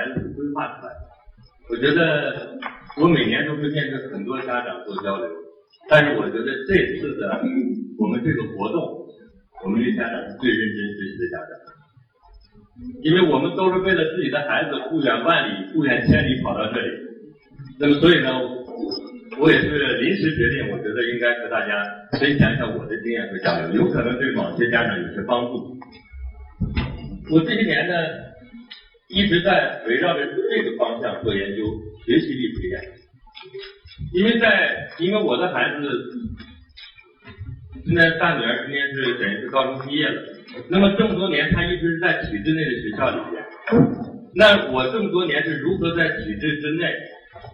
孩子规划出来。我觉得我每年都会面对很多家长做交流，但是我觉得这次的我们这个活动，我们这家长是最认真学习的家长，因为我们都是为了自己的孩子不远万里、不远千里跑到这里。那么所以呢，我也是临时决定，我觉得应该和大家分享一下我的经验和交流，有可能对某些家长有些帮助。我这些年呢，一直在围绕着这个方向做研究，学习力培养。因为在因为我的孩子现在大女儿今年是等于是高中毕业了，那么这么多年她一直在体制内的学校里边，那我这么多年是如何在体制之内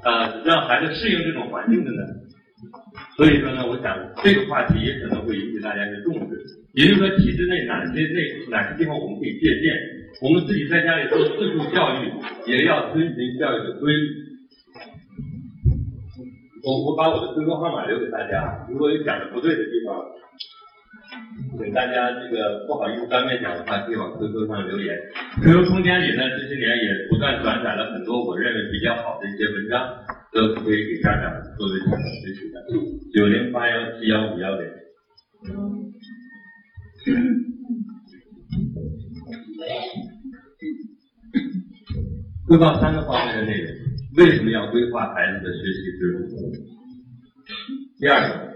啊让孩子适应这种环境的呢？所以说呢，我想这个话题也可能会引起大家的重视。也就是说，体制内哪些内哪些地方我们可以借鉴？我们自己在家里做自主教育，也要遵循教育的规律。我我把我的 QQ 号码留给大家，如果有讲的不对的地方，请大家这个不好意思当面讲的话，可以往 QQ 上留言。QQ 空间里呢，这些年也不断转载了很多我认为比较好的一些文章，都可以给家长作为参考学习的。九零八幺七幺五幺零。汇报三个方面的内容：为什么要规划孩子的学习之路？第二个，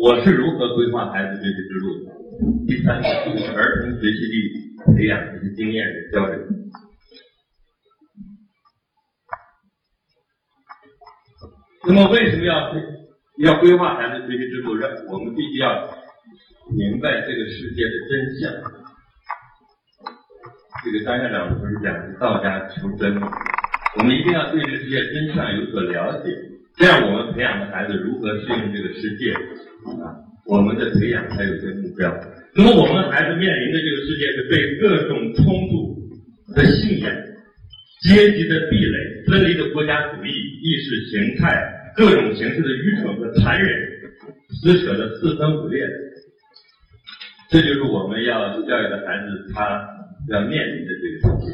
我是如何规划孩子学习之路？第三个，就是儿童学习力培养这些经验的交流。那么，为什么要要规划孩子学习之路？让我们必须要。明白这个世界的真相。这个张校长不是讲道家求真？我们一定要对这个世界真相有所了解，这样我们培养的孩子如何适应这个世界啊？我们的培养才有些目标。那么我们孩子面临的这个世界是被各种冲突的信仰、阶级的壁垒、分离的国家主义、意识形态、各种形式的愚蠢和残忍撕扯的四分五裂。这就是我们要教育的孩子他要面临的这个世界。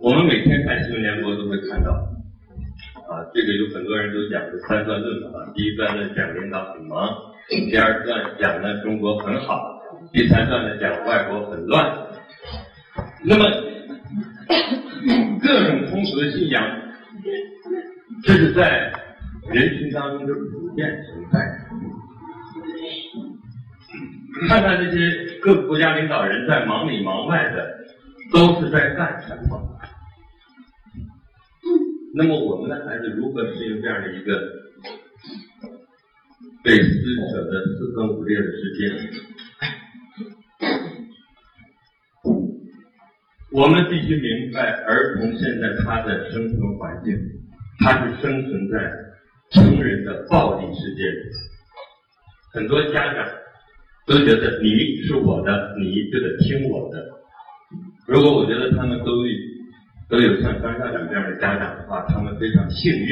我们每天看新闻联播都会看到，啊，这个有很多人都讲的三段论啊。第一段呢讲领导很忙，第二段讲呢中国很好，第三段呢讲外国很乱。那么各种通俗的信仰，这是在人群当中的普遍存在。看看这些各个国家领导人在忙里忙外的，都是在干什么？那么我们的孩子如何适应这样的一个被撕扯的四分五裂的世界？我们必须明白，儿童现在他的生存环境，他是生存在成人的暴力世界里。很多家长。都觉得你是我的，你就得听我的。如果我觉得他们都都有像张校长这样的家长的话，他们非常幸运。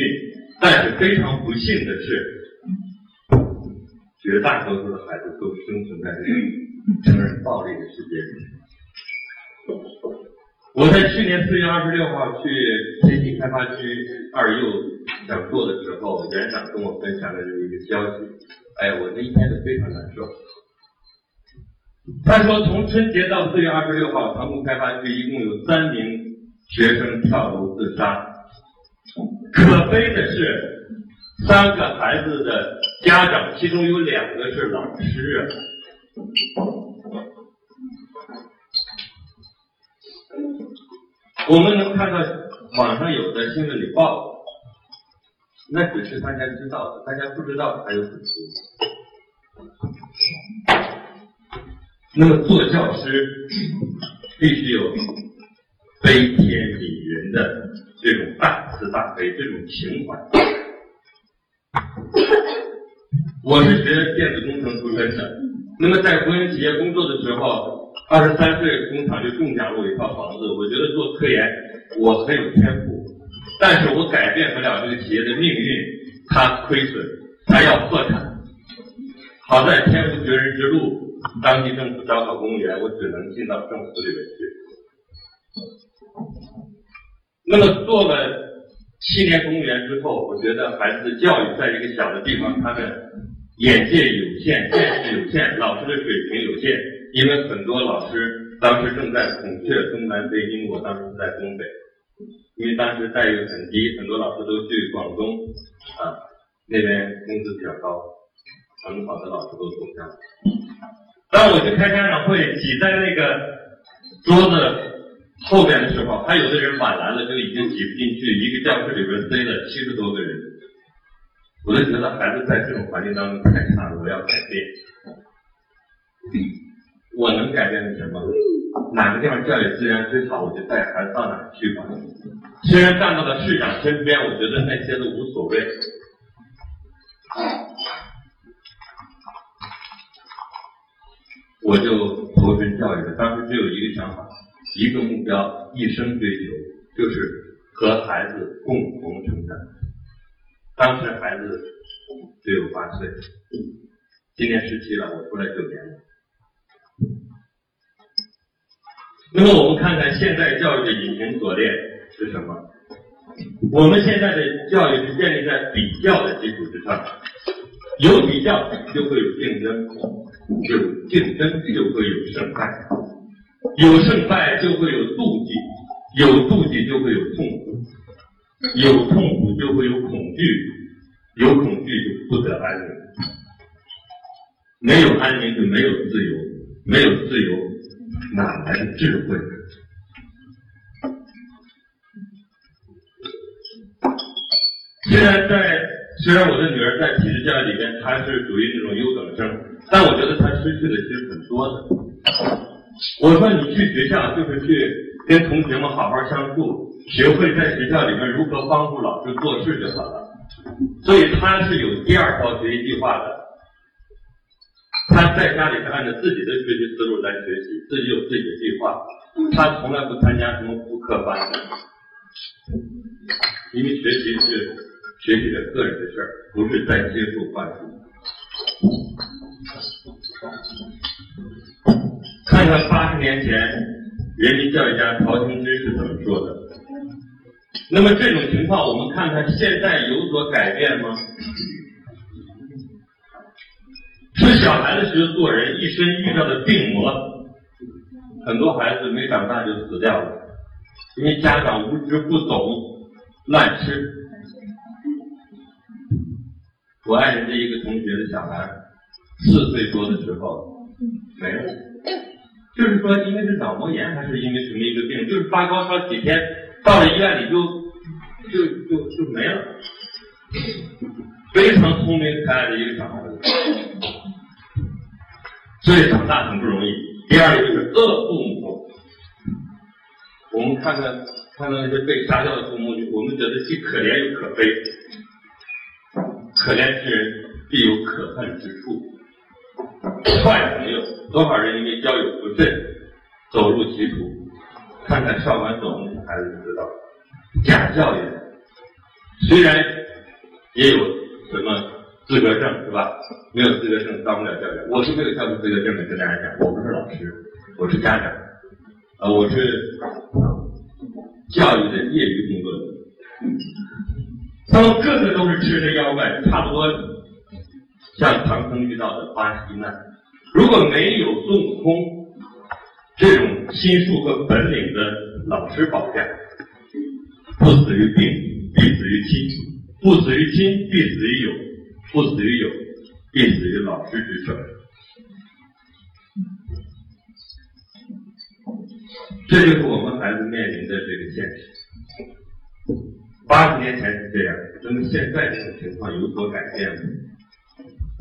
但是非常不幸的是，绝大多数的孩子都生存在这个成人暴力的世界里。我在去年四月二十六号去天津开发区二幼讲座的时候，园长跟我分享了这么一个消息，哎，我那一天是非常难受。他说，从春节到四月二十六号，塘沽开发区一共有三名学生跳楼自杀。可悲的是，三个孩子的家长，其中有两个是老师。我们能看到网上有的新闻里报，那只是大家知道的，大家不知道还有很多。那么做教师必须有悲天悯人的这种大慈大悲这种情怀。我是学电子工程出身的，那么在国营企业工作的时候，二十三岁工厂就中奖了我一套房子。我觉得做科研我很有天赋，但是我改变不了这个企业的命运，它亏损，它要破产。好在天无绝人之路。当地政府招考公务员，我只能进到政府里面去。那么做了七年公务员之后，我觉得孩子的教育在一个小的地方，他的眼界有限，见识有限，老师的水平有限，因为很多老师当时正在孔雀东南飞，因为我当时在东北，因为当时待遇很低，很多老师都去广东啊那边工资比较高，很好的老师都走下来。当我去开家长会，挤在那个桌子。后面的时候，还有的人晚来了，就已经挤不进去，一个教室里边塞了七十多个人，我就觉得孩子在这种环境当中太差了，我要改变。我能改变的什么？哪个地方教育资源最好，我就带孩子到哪去吧。虽然站到了市长身边，我觉得那些都无所谓。我就投身教育了，当时只有一个想法。一个目标，一生追求，就是和孩子共同成长。当时孩子只有八岁，今年十七了，我出来九年了。那么我们看看现在教育的隐形锁链是什么？我们现在的教育是建立在比较的基础之上，有比较就会有竞争，有竞争就会有胜败。有胜败就会有妒忌，有妒忌就会有痛苦，有痛苦就会有恐惧，有恐惧就不得安宁，没有安宁就没有自由，没有自由哪来的智慧？虽然在虽然我的女儿在体制教育里边，她是属于那种优等生，但我觉得她失去的其实很多的。我说你去学校就是去跟同学们好好相处，学会在学校里面如何帮助老师做事就好了。所以他是有第二套学习计划的，他在家里是按照自己的学习思路来学习，自己有自己的计划，他从来不参加什么补课班，因为学习是学习的个人的事儿，不是在接触灌输。看看八十年前人民教育家曹清之是怎么说的。那么这种情况，我们看看现在有所改变吗？是小孩子学做人，一生遇到的病魔，很多孩子没长大就死掉了，因为家长无知不懂，乱吃。我爱人的一个同学的小孩，四岁多的时候没了。就是说，因为是脑膜炎，还是因为什么一个病？就是发高烧几天，到了医院里就就就就没了。非常聪明可爱的一个小孩子，所以长大很不容易。第二个就是恶父母，我们看看看到那些被杀掉的父母，我们觉得既可怜又可悲。可怜之人必有可恨之处，坏朋友。多少人因为交友不慎走入歧途？看看少管所那些孩子就知道，假教育虽然也有什么资格证是吧？没有资格证当不了教员。我是没有教师资格证的，跟大家讲，我不是老师，我是家长，呃，我是教育的业余工作者。他们个个都是吃着妖怪，差不多像唐僧遇到的八十一难。如果没有孙悟空这种心术和本领的老师保驾，不死于病，必死于亲；不死于亲，必死于友；不死于友，必死于老师之手。这就是我们孩子面临的这个现实。八十年前是这样，那么现在这种情况有所改变吗？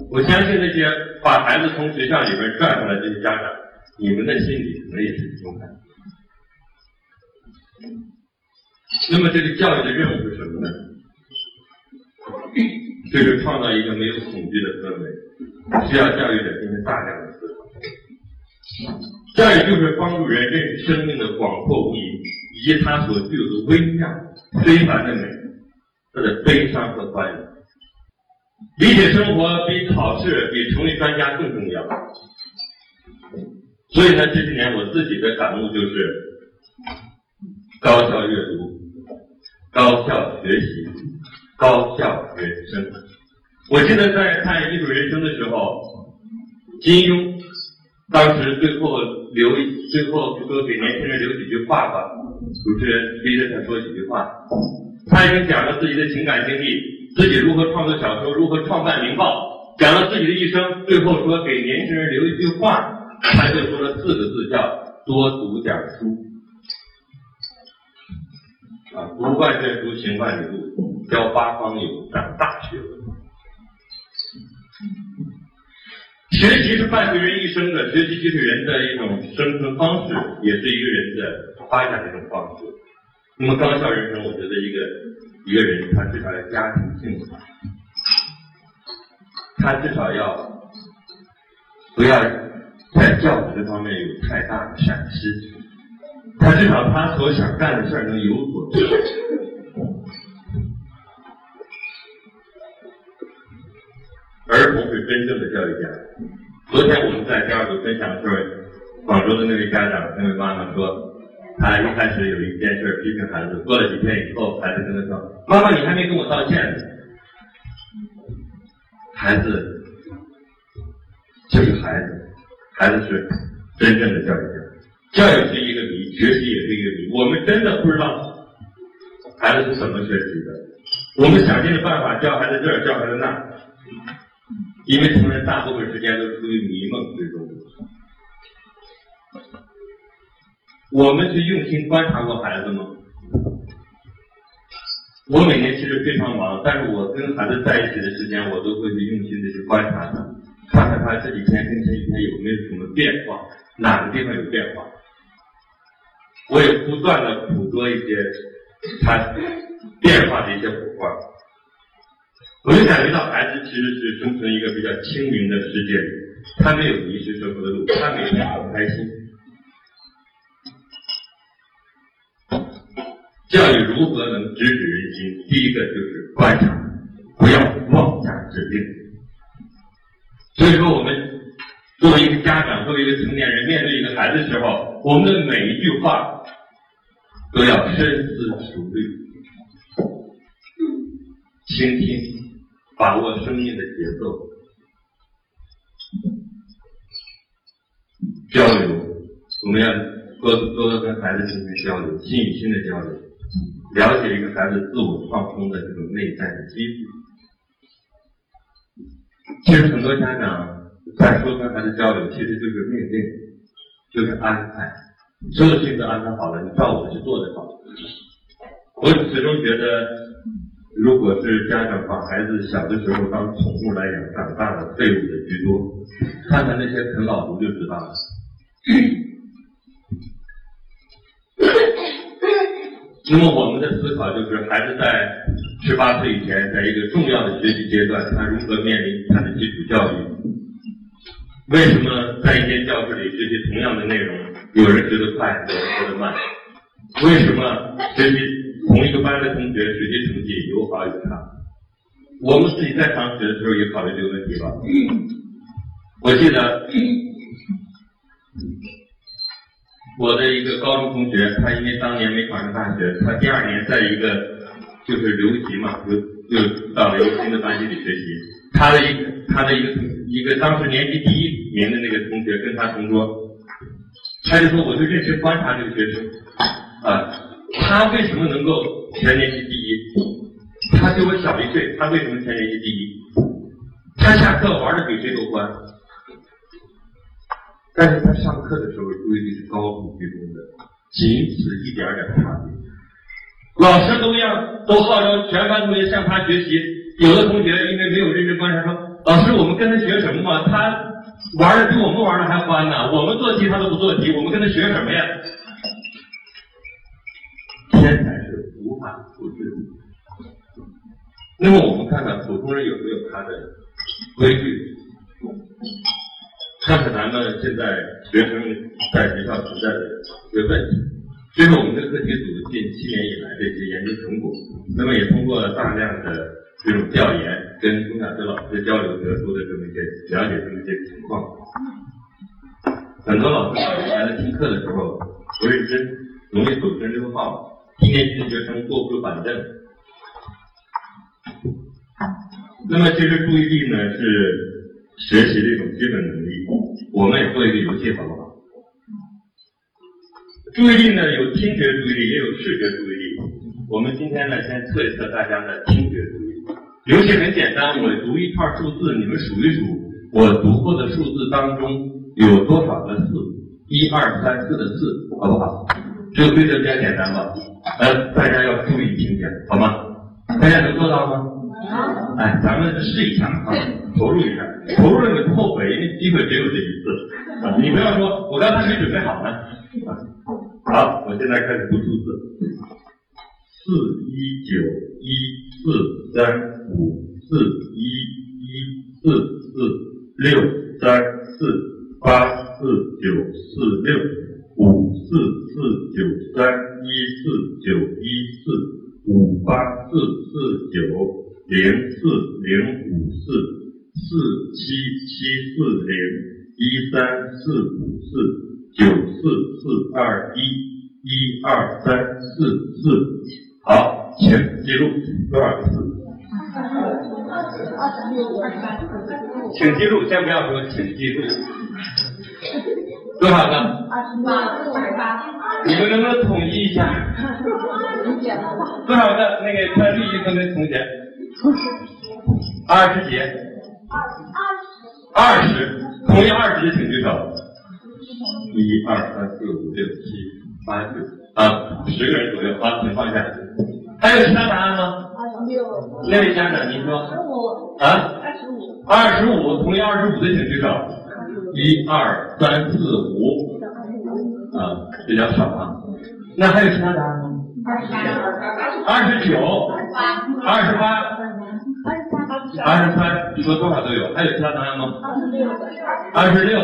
我相信那些把孩子从学校里边拽回来这些家长，你们的心里可能也是这种感觉。那么这个教育的任务是什么呢？就是创造一个没有恐惧的氛围，需要教育者进行大量的思考。教育就是帮助人认识生命的广阔无垠，以及它所具有的微妙、非凡的美，它的悲伤和欢乐。理解生活比考试、比成为专家更重要。所以呢，这些年我自己的感悟就是：高效阅读，高效学习、高效人生。我记得在看《艺术人生》的时候，金庸当时最后留最后说给年轻人留几句话吧，主持人逼着他说几句话。他已经讲了自己的情感经历，自己如何创作小说，如何创办《明报》，讲了自己的一生，最后说给年轻人留一句话，他就说了四个字，叫多读点书。啊，读万卷书，行万里路，交八方友，长大学问。学习是伴随人一生的，学习就是人的一种生存方式，也是一个人的发展的一种方式。那么高效人生，我觉得一个一个人他至少要家庭幸福，他至少要不要在教育这方面有太大的闪失，他至少他所想干的事儿能有所成。儿童是真正的教育家。昨天我们在第二组分享的时候，广州的那位家长、那位妈妈说。他一开始有一件事批评孩子，过了几天以后，孩子跟他说：“妈妈，你还没跟我道歉呢。”孩子就是孩子，孩子是真正的教育家。教育是一个谜，学习也是一个谜。我们真的不知道孩子是怎么学习的。我们想尽了办法教孩子这儿，教孩子那，因为成人大部分时间都处于迷梦之中。我们去用心观察过孩子吗？我每年其实非常忙，但是我跟孩子在一起的时间，我都会去用心的去观察他，看看他这几天跟前几天有没有什么变化，哪个地方有变化。我也不断的捕捉一些他变化的一些火花，我就感觉到孩子其实是生存一个比较清明的世界，他没有迷失生活的路，他每天很开心。教育如何能直指人心？第一个就是观察，不要妄下指令。所以说，我们作为一个家长，作为一个成年人，面对一个孩子的时候，我们的每一句话都要深思熟虑，倾听，把握生命的节奏，交流。我们要多多多跟孩子进行交流，心与心的交流。了解一个孩子自我创新的这种内在的机制。其实很多家长在说跟孩子交流，其实就是命令，就是安排，所有事情都安排好了，你照我去做就好了。我始终觉得，如果是家长把孩子小的时候当宠物来养，长大了废物的居多。看看那些啃老族就知道了。那么我们的思考就是，孩子在十八岁以前，在一个重要的学习阶段，他如何面临他的基础教育？为什么在一间教室里学习同样的内容，有人学得快，有人学得慢？为什么学习同一个班的同学学习成绩有好有差？我们自己在上学的时候也考虑这个问题吧。我记得。我的一个高中同学，他因为当年没考上大学，他第二年在一个就是留级嘛，就就到了一个新的班级里学习。他的一个他的一个一个当时年级第一名的那个同学跟他同桌，他就说我就认真观察这个学生啊，他为什么能够全年级第一？他比我小一岁，他为什么全年级第一？他下课玩的比谁都欢。但是他上课的时候注意力是高度集中的，仅此一点点差别。老师都要都号召全班同学向他学习，有的同学因为没有认真观察说，老师我们跟他学什么嘛？他玩的比我们玩的还欢呢，我们做题他都不做题，我们跟他学什么呀？复制。那么我们看看普通人有没有他的规律？看看咱们现在学生在学校存在的一些问题，这是我们的课题组近七年以来的一些研究成果。那么也通过大量的这种调研，跟中小学老师交流得出的这么一些了解这么一些情况。很多老师孩子听课的时候不认真，容易走神溜号，一年级的学生坐不住板凳。那么其实注意力呢是学习的一种基本能力，我们也做一个游戏好不好？注意力呢有听觉注意力，也有视觉注意力。我们今天呢先测一测大家的听觉注意力。游戏很简单，我读一串数字，你们数一数，我读过的数字当中有多少个四？一二三四的四，好不好？这个规则比较简单吧？呃，大家要注意听讲，好吗？大家能做到吗？哎，咱们试一下啊，投入一下，投入了你后悔，因为机会只有这一次啊！你不要说我刚才没准备好呢。好，我现在开始读数字，四一九一四三五四一一四四六三四八四九四六五四四九三一四九一四五八四四九。零四零五四四七七四零一三四五四九四四二一一二三四四，好，请记录多少个四？请记录，先不要说，请记录多少个？二十八，二十八。你们能不能统计一下？多少个？那个穿绿衣服的同学？二十几？二十，二十同意二十的请举手。一二三四五六七八九啊，十个人左右。好，请放下。还有其他答案吗？二十六。那位家长，您说。二十五。啊？二十五。二十五，同意二十五的请举手。一二三四五。啊，比较少啊。那还有其他答案吗？二十九。二十八。二十三，你说多少都有，还有其他答案吗？二十六，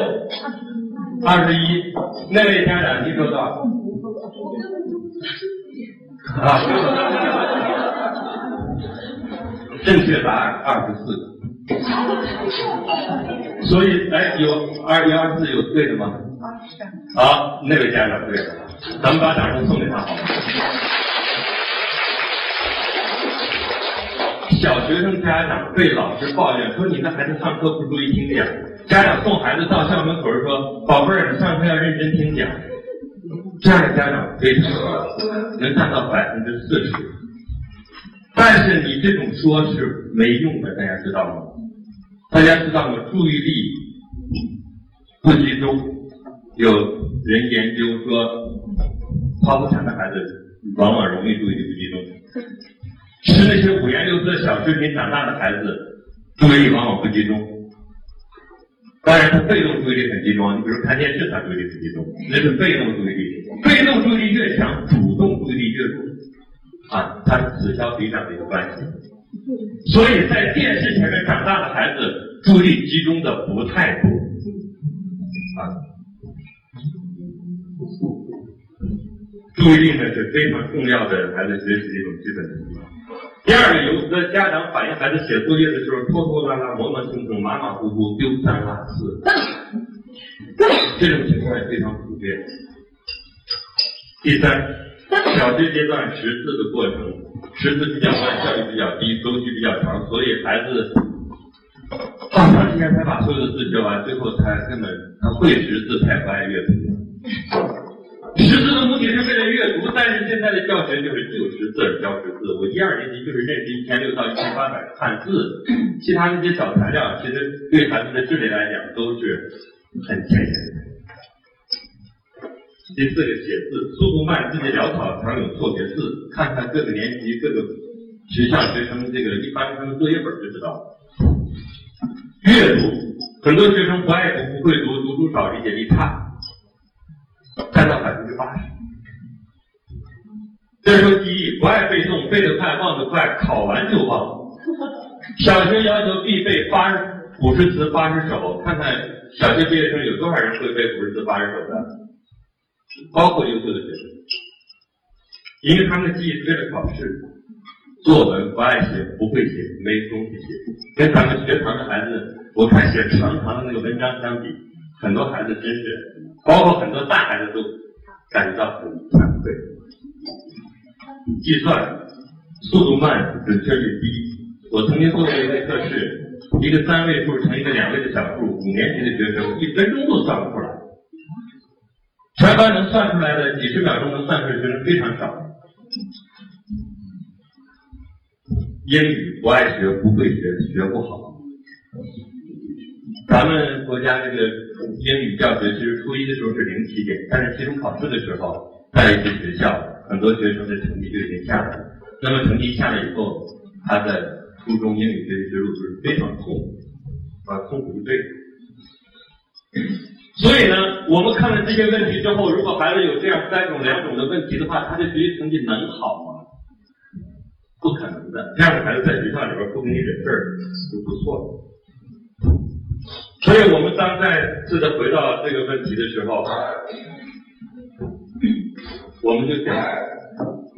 二十一，那位家长您说多少？啊，正确答案二十四，所以哎有二一二四有对的吗？好，那位家长对了，咱们把掌声送给他好吗？小学生家长被老师抱怨说：“你的孩子上课不注意听讲。”家长送孩子到校门口说：“宝贝儿，你上课要认真听讲。”这样的家长非常多，能占到百分之四十。但是你这种说是没用的，大家知道吗？大家知道吗？注意力不集中，有人研究说，剖腹产的孩子往往容易注意力不集中。吃那些五颜六色小食品长大的孩子，注意力往往不集中。当然，他被动注意力很集中。你比如看电视，他注意力不集中，那是被动注意力。被动注意力越强，主动注意力越弱。啊，它是此消彼长的一个关系。所以在电视前面长大的孩子，注意力集中的不太多。啊，注意力呢是非常重要的孩子学习的一种基本能力。第二个，有的家长反映孩子写作业的时候拖拖拉拉、磨磨蹭蹭、马马虎虎、丢三落四，这种情况也非常普遍。第三，小学阶段识字的过程，识字比较慢，效率比较低，周期比较长，所以孩子好长时间才把所有的字学完，最后他根本他会识字，他不爱阅读。识字的目的是为了阅读，但是现在的教学就是就识字教识字。我一二年级就是认识一千六到一千八百个汉字，其他那些小材料其实对孩子的智力来讲都是很浅显的。第四个写字速度慢，字迹潦草，常有错别字。看看各个年级各个学校学生这个一般他们作业本就知道。阅读，很多学生不爱读，不会读，读书少，理解力差。占到百分之八十。再说记忆，不爱背诵，背得快，忘得快，考完就忘。小学要求必背八十古诗词八十首，看看小学毕业生有多少人会背古诗词八十首的，包括优秀的学生，因为他们的记忆是为了考试。作文不爱写，不会写，没东西写，跟咱们学堂的孩子，我看写长长的那个文章相比，很多孩子真是。包括很多大孩子都感到很惭愧。计算速度慢，准确率低。我曾经做过一个测试，一个三位数乘一个两位的小数，五年级的学生一分钟都算不出来。全班能算出来的，几十秒钟能算出来的学生非常少。英语不爱学，不会学，学不好。咱们国家这个英语教学，其实初一的时候是零起点，但是期中考试的时候，在一些学校，很多学生的成绩就已经下来了。那么成绩下来以后，他的初中英语学习之路就是非常痛苦，啊，痛苦一辈子。所以呢，我们看了这些问题之后，如果孩子有这样三种、两种的问题的话，他的学习成绩能好吗？不可能的。这样的孩子在学校里边不给你惹事儿就不错了。所以我们当再次的回到这个问题的时候，我们就想，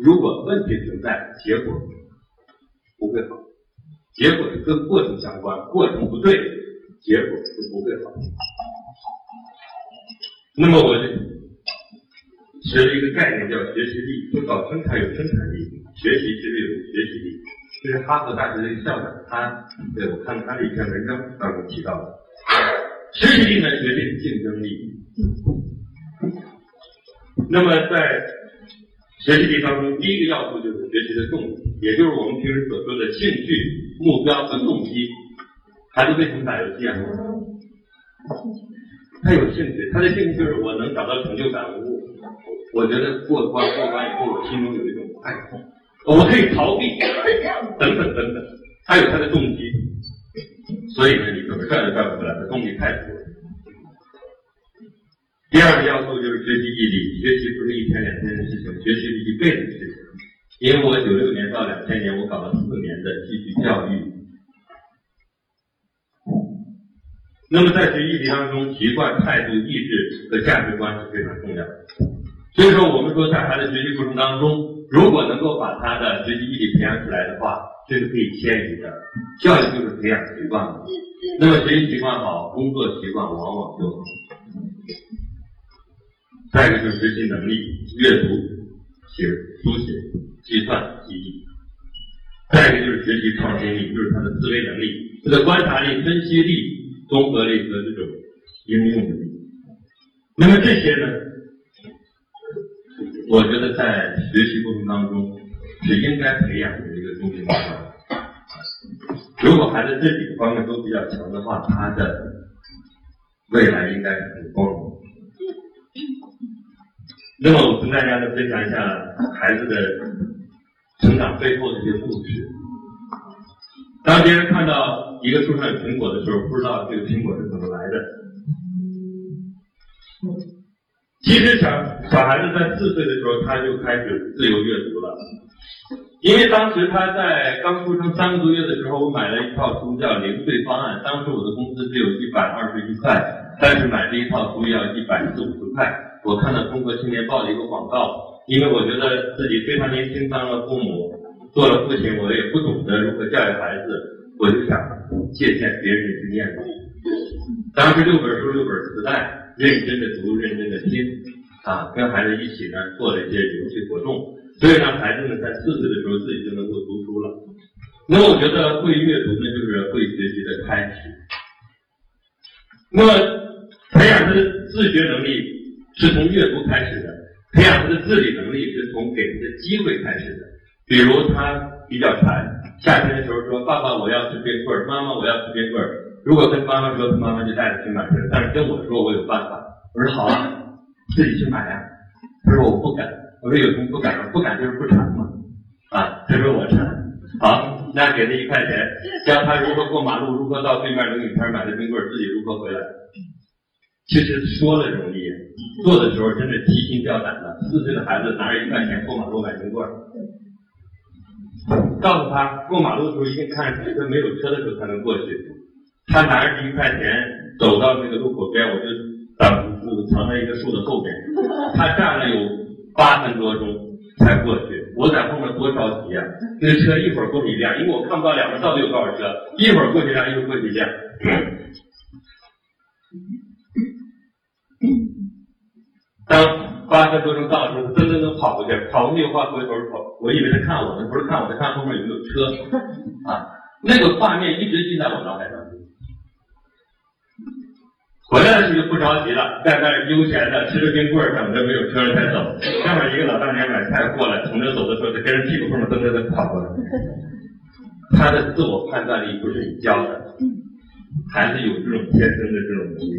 如果问题存在，结果不会好，结果跟过程相关，过程不对，结果就不会好。那么我就学了一个概念叫学习力，说搞生产有生产力，学习其实有学习力。这是哈佛大学的一个校长，他对我看他的一篇文章当中提到的。学习力呢，决定竞争力。那么在学习力当中，第一个要素就是学习的动力，也就是我们平时所说的兴趣、目标和动机。孩子为什么打游戏啊？他有兴趣，他的兴趣就是我能找到成就感，我我觉得过关过关以后，我心中有一种快乐，我可以逃避，等等等等，他有他的动机。所以呢，你就拽都拽不回来，他动力太足了。第二个要素就是学习毅力，学习不是一天两天的事情，学习是一辈子的事情。因为我九六年到两千年，我搞了四年的继续教育。那么在学习力当中，习惯、态度、意志和价值观是非常重要的。所以说，我们说在孩子学习过程当中，如果能够把他的学习毅力培养出来的话，这是可以迁移的。教育就是培养习惯嘛。那么学习习惯好，工作习惯往往就好。再一个就是学习能力，阅读、写、书写、计算、记忆。再一个就是学习创新力，就是他的思维能力、他的观察力、分析力、综合力和这种应用能力。那么这些呢，我觉得在学习过程当中是应该培养的一个重点。如果孩子这几个方面都比较强的话，他的未来应该很光荣。那么我跟大家呢分享一下孩子的成长背后的一些故事。当别人看到一个树上有苹果的时候，不知道这个苹果是怎么来的。其实小小孩子在四岁的时候，他就开始自由阅读了。因为当时他在刚出生三个多月的时候，我买了一套书叫《零岁方案》，当时我的工资只有一百二十一块，但是买这一套书要一百四五十块。我看到《中国青年报》的一个广告，因为我觉得自己非常年轻当了父母，做了父亲，我也不懂得如何教育孩子，我就想借鉴别人的经验吧。当时六本书六本磁带，认真的读，认真的听，啊，跟孩子一起呢做了一些游戏活动。所以呢，孩子呢在四岁的时候自己就能够读书了。那我觉得会阅读呢，就是会学习的开始。那么培养他的自学能力是从阅读开始的，培养他的自理能力是从给他的机会开始的。比如他比较馋，夏天的时候说：“爸爸，我要吃冰棍儿。”“妈妈，我要吃冰棍儿。”如果跟妈妈说，他妈妈就带着去买去。但是跟我说，我有办法。我说：“好啊，自己去买呀。”他说：“我不敢。”我说有什么不敢的？不敢就是不馋嘛。啊，他说我馋。好，那给他一块钱，教他如何过马路，如何到对面冷饮摊买的冰棍儿，自己如何回来。其实说了容易，做的时候真是提心吊胆的。四岁的孩子拿着一块钱过马路买冰棍儿，告诉他过马路的时候一定看车没有车的时候才能过去。他拿着一块钱走到那个路口边，我就挡住藏在一个树的后边，他站了有。八分多钟才过去，我在后面多着急啊！那车一会儿过去一辆，因为我看不到两边到底有多少车，一会儿过去一辆，一会儿过去一辆。当八分多钟到的时候，噔噔噔跑过去，跑过去的话回头跑，我以为他看我呢，不是看我，他看后面有没有车啊。那个画面一直记在我脑海当中。回来的时候就不着急了，在那悠闲的吃着冰棍儿，等着没有车了才走。下面一个老大娘买菜过来，从这走的时候，就跟着屁股后面噔噔噔跑过来。他的自我判断力不是你教的，孩子有这种天生的这种能力。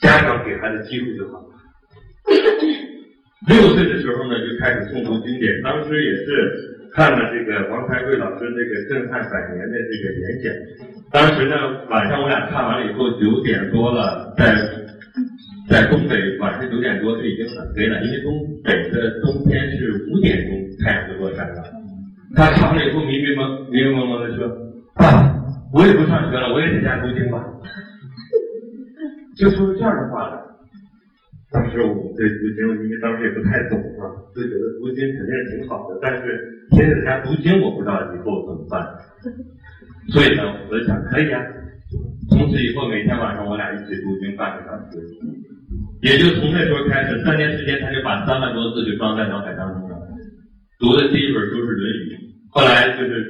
家长给孩子机会就好。六岁的时候呢，就开始诵读经典，当时也是。看了这个王开贵老师这个震撼百年的这个演讲，当时呢晚上我俩看完了以后九点多了，在在东北晚上九点多就已经很黑了，因为东北的冬天是五点钟太阳就落山了。他看完了以后迷迷蒙迷迷蒙蒙的说：“爸，我也不上学了，我也在家读经吧。”就说出这样的话来。当时我对读经，因为当时也不太懂嘛，就觉得读经肯定是挺好的，但是天天在家读经，我不知道以后怎么办。所以呢，我就想可以啊，从此以后每天晚上我俩一起读经半个小时，也就从那时候开始，三年时间他就把三万多字就装在脑海当中了。读的第一本书是《论语》，后来就是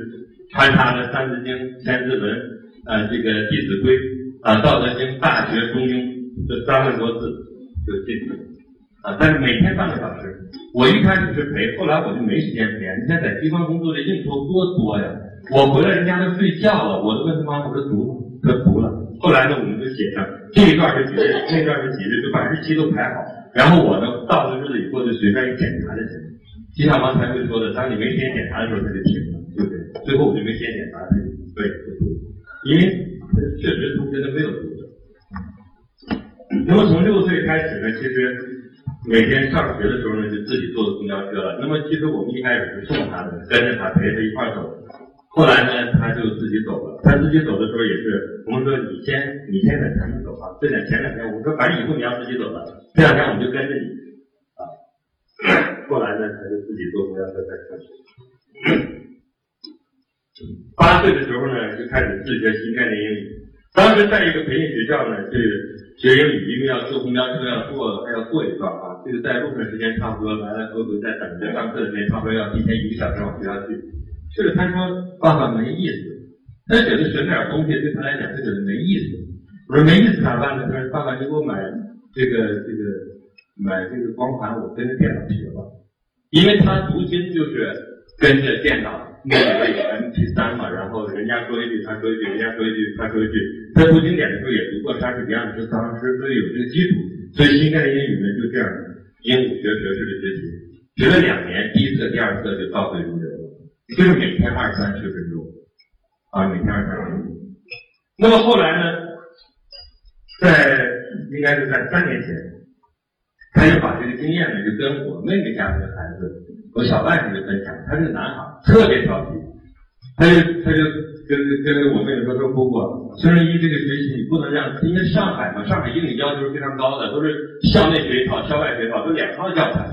穿插着《三字经》《千字文》呃，这个《弟子规》啊，《道德经》《大学》《中庸》这三万多字。就进去啊，但是每天半个小时，我一开始是陪，后来我就没时间陪。你看在机关工作的应酬多多呀，我回来人家都睡觉了，我都问他妈，我说读吗？他读了。后来呢，我们就写上这一段是几日，那段是几日，就把日期都排好。然后我呢，到了日子以后就随便一检查就行。就像刚才会说的，当你没时间检查的时候，他就停了，对不对？最后我就没时间检查，对，因为确实同学都没有读的。那么从六岁开始呢，其实每天上学的时候呢，就自己坐的公交车了。那么其实我们一开始是送他的，跟着他陪他一块走。后来呢，他就自己走了。他自己走的时候也是，我们说你先你先在前面走啊。这两前两天我说，反正以后你要自己走了，这两天我们就跟着你啊。后来呢，他就自己坐公交车在上学。八岁的时候呢，就开始自学新概念英语。当时在一个培训学校呢，是。学英语，因为要坐公交车，要坐，还要坐一段啊。这个在路上时间差不多，来来回回在等着上课的时间，差不多要提前一个小时往学校去。去了，他说爸爸没意思，他觉得学点东西对他来讲，他觉得没意思。我说没意思咋办呢？他说爸爸，你给我买这个这个买这个光盘，我跟着电脑学吧。因为他读经就是跟着电脑。那里边有 M P 三嘛，然后人家说一句，他说一句，人家说一句，他说一句。他读经典的时候也读过莎士比亚的诗词唐诗，所以有这个基础。所以新概念英语呢就这样鹦鹉学舌式的学习，学了两年，第一次、第二次就倒背如流了，就是每天二三十分钟啊，每天二三十分钟。那么后来呢，在应该是在三年前，他就把这个经验呢就跟我妹妹家的孩子。我小外甥就分享，他是个男孩，特别调皮，他就他就跟跟我妹妹说说姑姑，孙十一这个学习你不能让，因为上海嘛，上海英语要求是非常高的，都是校内学一套，校外学一套，都两套教材。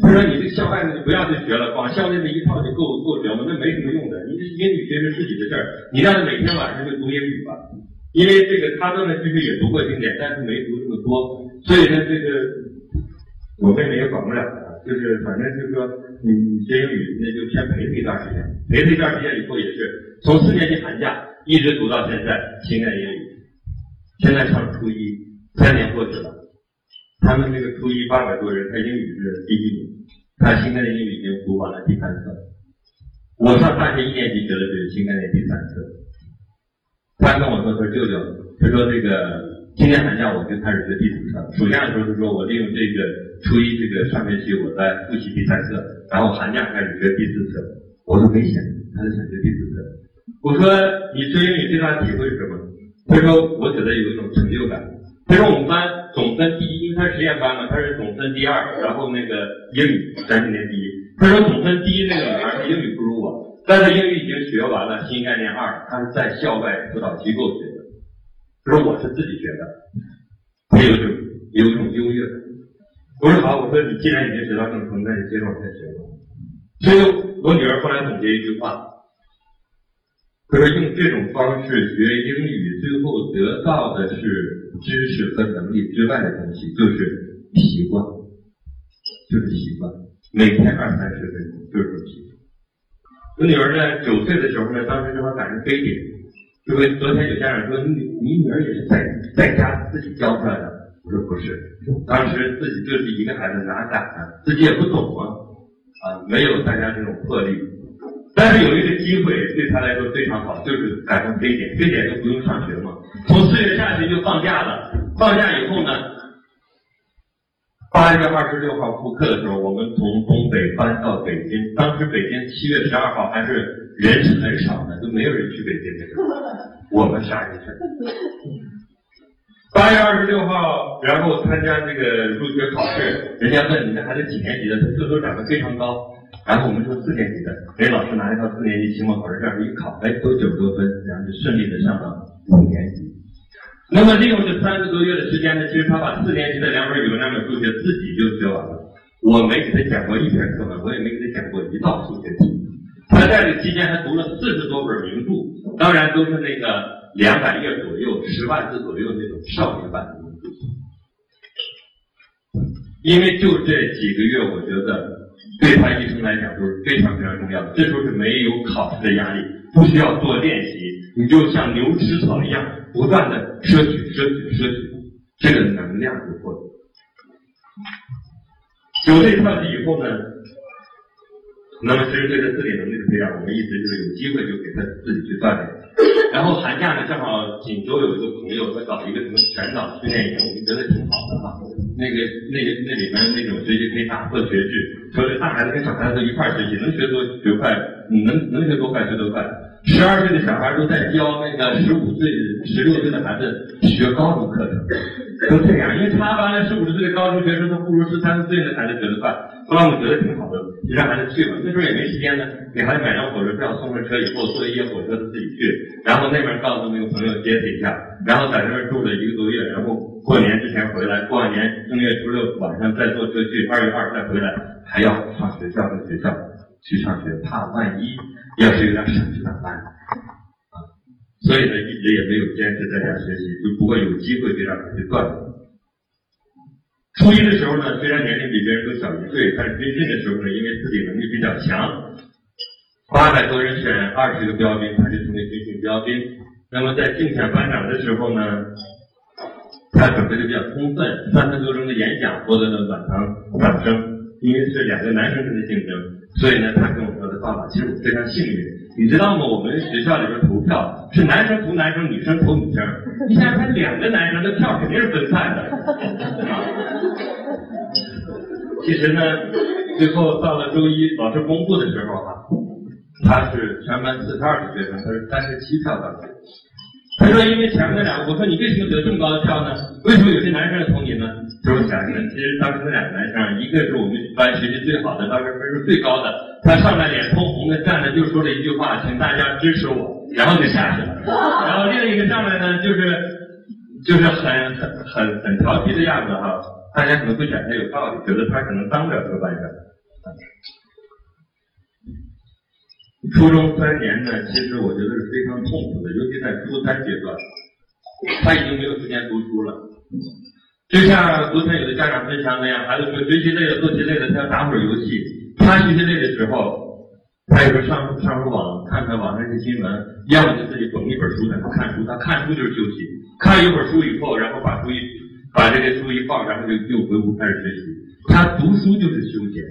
他说你这校外的就不要去学了，光校内那一套就够够了，那没什么用的。你这英语学是自己的事儿，你让他每天晚上就读英语吧，因为这个他呢其实也读过经典，但是没读这么多，所以呢这个我妹妹也管不了。就是反正就是说，你学英语那就先陪他一段时间，陪他一段时间以后也是从四年级寒假一直读到现在，新概念英语，现在上初一，三年过去了，他们那个初一八百多人，他英语是第一名，他新概念英语已经读完了第三册，我上大学一年级学的是新概念第三册，他跟我说说舅舅，他说这个。今年寒假我就开始学第四册，暑假的时候是说我利用这个初一这个上学期我在复习第三册，然后寒假开始学第四册。我说没想，他就想学第四册。我说你学英语最大的体会是什么？他说我觉得有一种成就感。他说我们班总分第一，因为他是实验班嘛，他是总分第二，然后那个英语三十年第一。他说总分第一那个女孩英语不如我，但是英语已经学完了新概念二，他是在校外辅导机构学。他说我是自己学的，他有种有种优越感。我说好，我说你既然已经学到这种程度，那你接着往下学吧。所以，我女儿后来总结一句话，他说用这种方式学英语，最后得到的是知识和能力之外的东西，就是习惯，就是习惯，每天二三十分钟就是这种习惯。我女儿呢，九岁的时候呢，当时正好赶上非典，就会昨天有家长说，你你女儿也是在在家自己教出来的。我说不是，当时自己就是一个孩子，哪敢呢？自己也不懂啊，啊，没有大家这种魄力。但是有一个机会对他来说非常好，就是赶上非典，非典就不用上学嘛。从四月下旬就放假了，放假以后呢，八月二十六号复课的时候，我们从东北搬到北京。当时北京七月十二号还是人是很少的，都没有人去北京的，我们仨人去。八月二十六号，然后参加这个入学考试，人家问你这孩子几年级的，他个头长得非常高，然后我们说四年级的，人老师拿一套四年级期末考试卷一考，哎，都九十多分，然后就顺利的上了五年级。那么利用这三个多月的时间呢，其实他把四年级的两本语文、两本数学自己就学完了。我没给他讲过一篇课文，我也没给他讲过一道数学题。他在这期间还读了四十多本名著，当然都是那个。两百页左右，十万字左右那种少年版的名著，因为就这几个月，我觉得对他一生来讲都是非常非常重要的。这时候是没有考试的压力，不需要做练习，你就像牛吃草一样，不断的摄取、摄取、摄取，这个能量就获得。有这套以后呢，那么其实对他自理能力的培养，我们一直就是有机会就给他自己去锻炼。然后寒假呢，正好锦州有一个朋友，他搞一个什么全岛训练营，我们觉得挺好的哈。那个、那个、那里面那种学习可以打破学制，说是大孩子跟小孩子一块学习，能学多学快，能能学多快学多快。十二岁的小孩都在教那个十五岁、十六岁的孩子学高中课程，都这样，因为他班的十五岁的高中学生都不如十三四岁的孩子学得快。后来我觉得挺好的，就让孩子去吧。那时候也没时间呢，给孩子买张火车票，送上车以后坐一夜火车自己去。然后那边告诉那个朋友接他一下，然后在那边住了一个多月，然后过年之前回来，过完年正月初六晚上再坐车去，二月二再回来，还要上学校的学校去上学，怕万一要是有点闪失咋办？所以呢一直也没有坚持在家学习，就不过有机会就让他去锻炼。初一的时候呢，虽然年龄比别人都小一岁，但是军训的时候呢，因为自己能力比较强。八百多人选二十个标兵，他就成为军训标兵。那么在竞选班长的时候呢，他准备的比较充分，三分多钟的演讲获得了满堂掌声。因为是两个男生的竞争，所以呢，他跟我说的爸爸，其实我非常幸运。你知道吗？我们学校里边投票是男生投男生，女生投女生。你想想，两个男生那票肯定是分散的。其实呢，最后到了周一老师公布的时候啊。他是全班四十二个学生，他是三十七票当选。他说：“因为前面那两个，我说你为什么得这么高的票呢？为什么有些男生投你呢？”他说：“想想，其实当时那两个男生，一个是我们班学习最好的，当时分数最高的，他上来脸通红的站着就说了一句话，请大家支持我，然后就下去了。然后另一个上来呢，就是就是很很很很调皮的样子哈，大家可能会选他有道理，觉得他可能当不了这个班长。”初中三年呢，其实我觉得是非常痛苦的，尤其在初三阶段，他已经没有时间读书了。就像昨天有的家长分享那样，孩子说学习累了、做题累了，他要打会儿游戏。他学习累的时候，他有时候上上会网看看网上一些新闻，要么就自己捧一本书在那看书。他看书就是休息，看一会儿书以后，然后把书一把这个书一放，然后就又回屋开始学习。他读书就是休闲，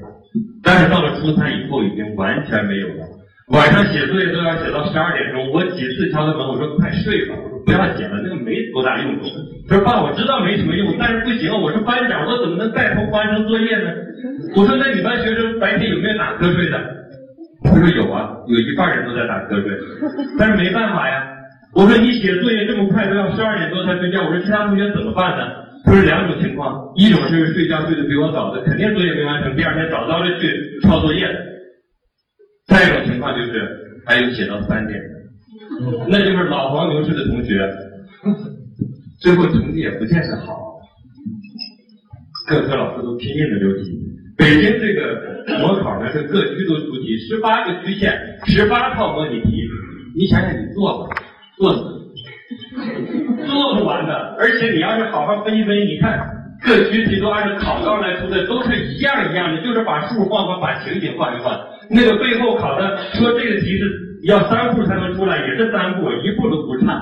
但是到了初三以后，已经完全没有了。晚上写作业都要写到十二点钟，我几次敲他门，我说快睡吧，不要写了，那个没多大用处。他说爸，我知道没什么用，但是不行，我是班长，我怎么能带头完成作业呢？我说那你班学生白天有没有打瞌睡的？他说有啊，有一半人都在打瞌睡，但是没办法呀。我说你写作业这么快，都要十二点多才睡觉，我说其他同学怎么办呢？他说两种情况，一种是睡觉睡得比我早的，肯定作业没完成，第二天早早的去抄作业的。情况就是，还有写到三点的，那就是老黄牛式的同学，最后成绩也不见得好。各科老师都拼命的留题，北京这个模考呢是各区都出题，十八个区县，十八套模拟题，你想想，你做吧，做死，做不完的。而且你要是好好分析分析，你看各区题都按照考纲来出的，都是一样一样的，就是把数换换，把情景换一换。那个背后考的说这个题是要三步才能出来，也是三步，一步都不差，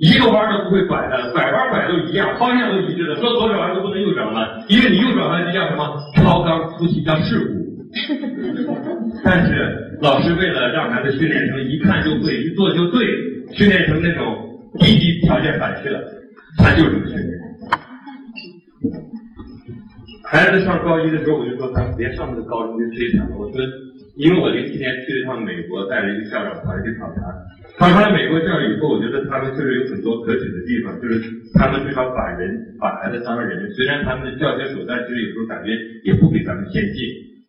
一个弯都不会拐的，拐弯拐都一样，方向都一致的。说左转弯都不能右转弯，因为你右转弯就叫什么超纲出题叫事故。但是老师为了让孩子训练成一看就会、一做就对，训练成那种低级条件反射，他就这么训练。孩子上高一的时候，我就说咱别上那个高中就摧残了。我说，因为我零七年去了趟美国，带了一个校长团去考察，考察了美国教育以后，我觉得他们确实有很多可取的地方，就是他们至少把人把孩子当人，虽然他们的教学手段其实有时候感觉也不比咱们先进。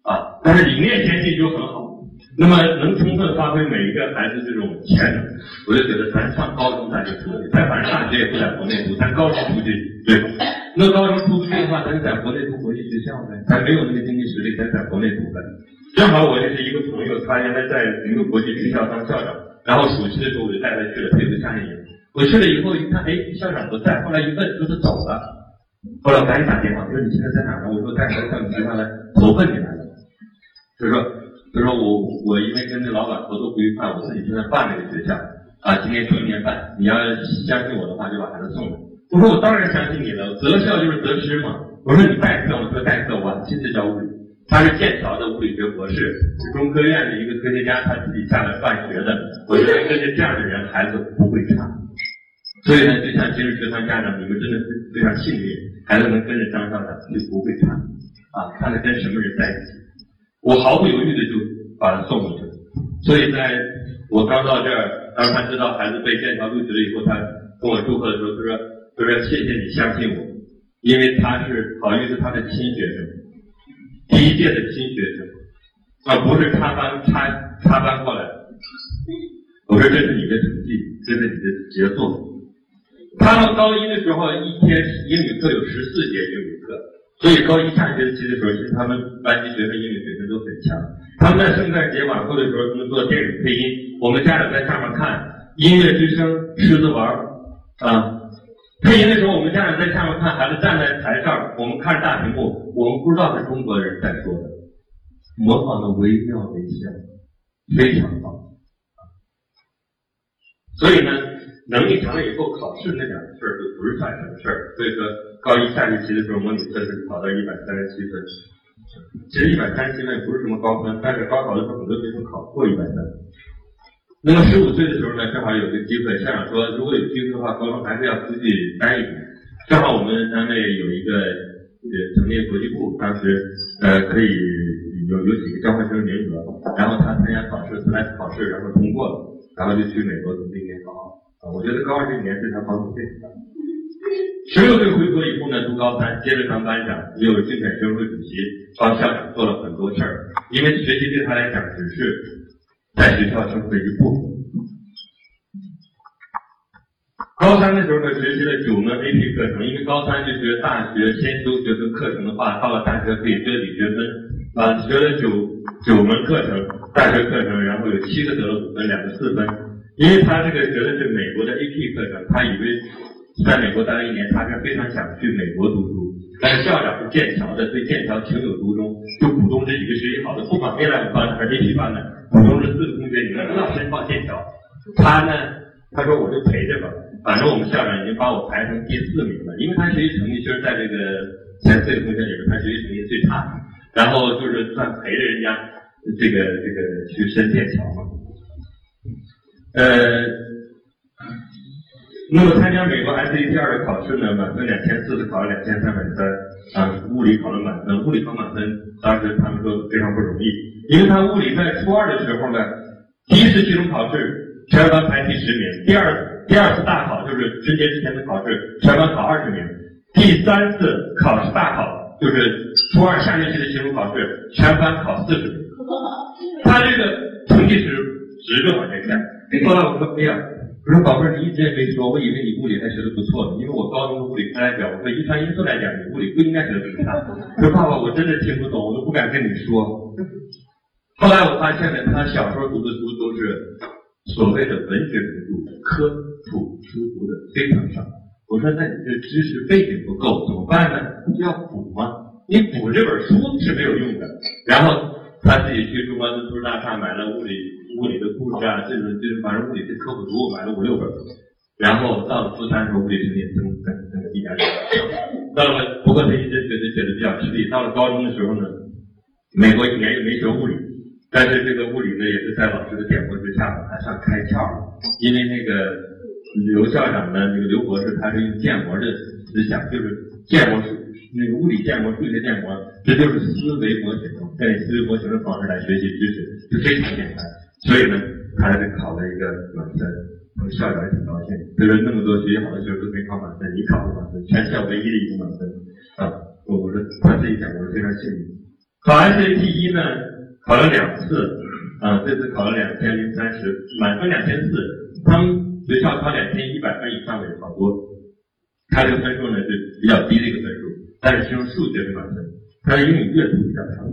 啊，但是理念先进就很好，那么能充分发挥每一个孩子这种潜能，我就觉得咱上高中咱就可以，咱反正大学也不在国内读，咱高中出去对？那高中出不去的话，咱在国内读国际学校呗，咱没有那个经济实力，咱在国内读呗。正好我认识一个朋友，他原来在一个国际学校当校长，然后暑期的时候我就带他去了，他有个夏令营。我去了以后一看，哎，校长不在，后来一问说他走了，后来我赶紧打电话，说你现在在哪呢？我说带孩子到你学校来投奔你来了。就说，就说我我因为跟那老板合作不愉快，我自己现在办了一个学校啊，今年第一年办，你要相信我的话，就把孩子送来。我说我当然相信你了，择校就是择师嘛。我说你代课，我说代课，我亲自教物理。他是剑桥的物理学博士，是中科院的一个科学家，他自己下来办学的。我觉得跟着这样的人，孩子不会差。所以呢，就像今日学堂家长，你们真的非常幸运，孩子能跟着张校长就不会差啊，看他跟什么人在一起。我毫不犹豫的就把他送过去，所以在我刚到这儿，当他知道孩子被剑桥录取了以后，他跟我祝贺的时候，他说：“他说谢谢你相信我，因为他是郝玉是他的亲学生，第一届的新学生，啊不是插班插插班过来的。”我说：“这是你的成绩，这是你的杰作。”他们高一的时候，一天英语课有十四节英语课。所以高一下学期的时候，其实他们班级学生英语水平都很强。他们在圣诞节晚会的时候，他们做电影配音，我们家长在下面看《音乐之声》《狮子王》啊。配音的时候，我们家长在下面看，孩子站在台上，我们看着大屏幕，我们不知道是中国人在说的，模仿的惟妙惟肖，非常好。所以呢，能力强了以后，考试那点事儿就不是算什么事儿。所以说。高一下学期的时候，模拟测试考到一百三十七分。其实一百三十七分也不是什么高分，但是高考的时候很多学生考过一百三。那么十五岁的时候呢，正好有个机会，校长说如果有机会的话，高中还是要出去待一年。正好我们单位有一个呃成立国际部，当时呃可以有有几个交换生名额，然后他参加考试，他来考试，然后通过了，然后就去美国读了一年高二啊。我觉得高二这一年对他帮助非常大。十六岁回国以后呢，读高三，接着当班长，也有竞选学生会主席，帮校长做了很多事儿。因为学习对他来讲只是在学校生活的一部分。高三的时候呢，学习了九门 AP 课程，因为高三就学大学先修学分课程的话，到了大学可以折抵学分。啊，学了九九门课程，大学课程，然后有七个得了五分，两个四分。因为他这个学的是美国的 AP 课程，他以为。在美国待了一年，他是非常想去美国读书，但是校长是剑桥的，对剑桥情有独钟，就鼓动这几个学习好的，不管 A level 班还是 AP 班的，鼓动这四个同学，你们都要申报剑桥。他呢，他说我就陪着吧，反正我们校长已经把我排成第四名了，因为他学习成绩就是在这个前四个同学里面，他学习成绩最差，然后就是算陪着人家这个这个去申剑桥嘛，呃。那么参加美国 SAT 二的考试呢，满分两千四，考了两千三百三啊，物理考了满分，物理考满分，当时他们说非常不容易，因为他物理在初二的时候呢，第一次期中考试全班排第十名，第二第二次大考就是春节之前的考试，全班考二十名，第三次考试大考就是初二下学期的期中考试，全班考四十名，他这个成绩是直着往前看，后来我说哎呀。我说宝贝儿，你一直也没说，我以为你物理还学的不错呢，因为我高中的物理课代表，我说遗传因素来讲，你物理不应该学的这么差。说爸爸，我真的听不懂，我都不敢跟你说。后来我发现呢，他小时候读的书都是所所谓的文学名著科普书读的非常少。我说那你这知识背景不够怎么办呢？要补吗？你补这本书是没有用的。然后他自己去中关村图书大厦买了物理物理的故事啊，这种就是反正物理的科普书买了五六本。然后到了初三时候，物理成绩增增增个一点点。到了不过他一直学的学的比较吃力。到了高中的时候呢，美国一年又没学物理，但是这个物理呢也是在老师的点拨之下还算开窍了。因为那个刘校长呢，那个刘博士他是用建模的思想，就是建模数那个物理建模、数学建模，这就是思维模型，在思维模型的方式来学习知识，就非常简单。所以呢，他还是考了一个满分。校长也挺高兴，就是那么多学习好的学生都没考满分，你考了满分，全校唯一的一个满分啊！我我说他这一点我是非常幸运。考 SAT 一呢，考了两次啊，这次考了两千零三十，满分两千四。他们学校考两千一百分以上的人好多，他这个分数呢是比较低的一个分数，但是其中数学是满分，他的英语阅读比较差，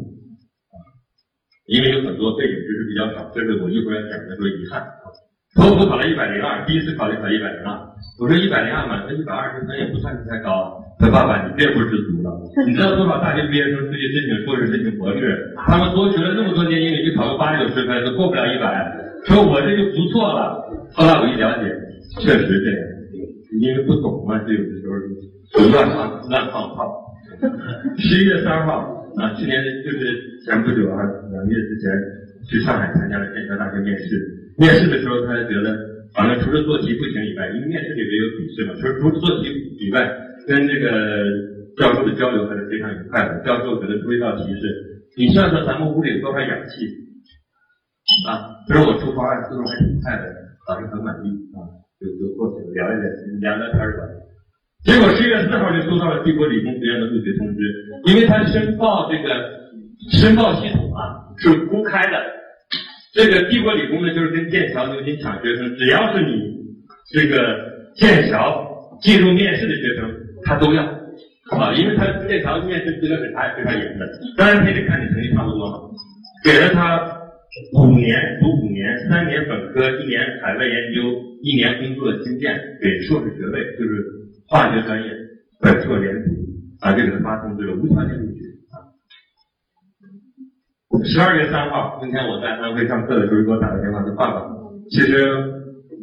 因为有很多背景知识比较少，这是我一会儿要讲的说遗憾啊。头次考了一百零二，第一次考就考一百零二。我说一百零二满分一百二十分也不算是太高。他爸爸，你别不知足了。你知道多少大学毕业生出去申请硕士、申请博士，他们多学了那么多年英语，就考个八九十分都过不了一百。说我这就不错了。后来我一了解，确实这样，因为不懂嘛，就有的时候乱放乱放炮。十一月三号啊，去年就是前不久啊，两个月之前去上海参加了剑桥大学面试。面试的时候，他就觉得好像除了做题不行以外，因为面试里面有笔试嘛，除了除了做题以外，跟这个教授的交流还是非常愉快的。教授给他出一道题是：你算算咱们屋里多少氧气？啊，他说我出方案速度还挺快的，老师很满意啊，就就过去了，聊一聊，聊聊天儿吧。结果十月四号就收到了帝国理工学院的录取通知，因为他申报这个申报系统啊是公开的。这个帝国理工呢，就是跟剑桥、牛津抢学生，只要是你这个剑桥进入面试的学生，他都要啊，因为他剑桥面试资格审查也非常严的，当然他得看你成绩差不多嘛。给了他五年读五年，三年本科，一年海外研究，一年工作经验，给硕士学位，就是化学专业本硕连读啊，就给他发通知了，无条件录取啊。十二月三号，今天我在安徽上课的时候，给我打个电话说：“爸爸，其实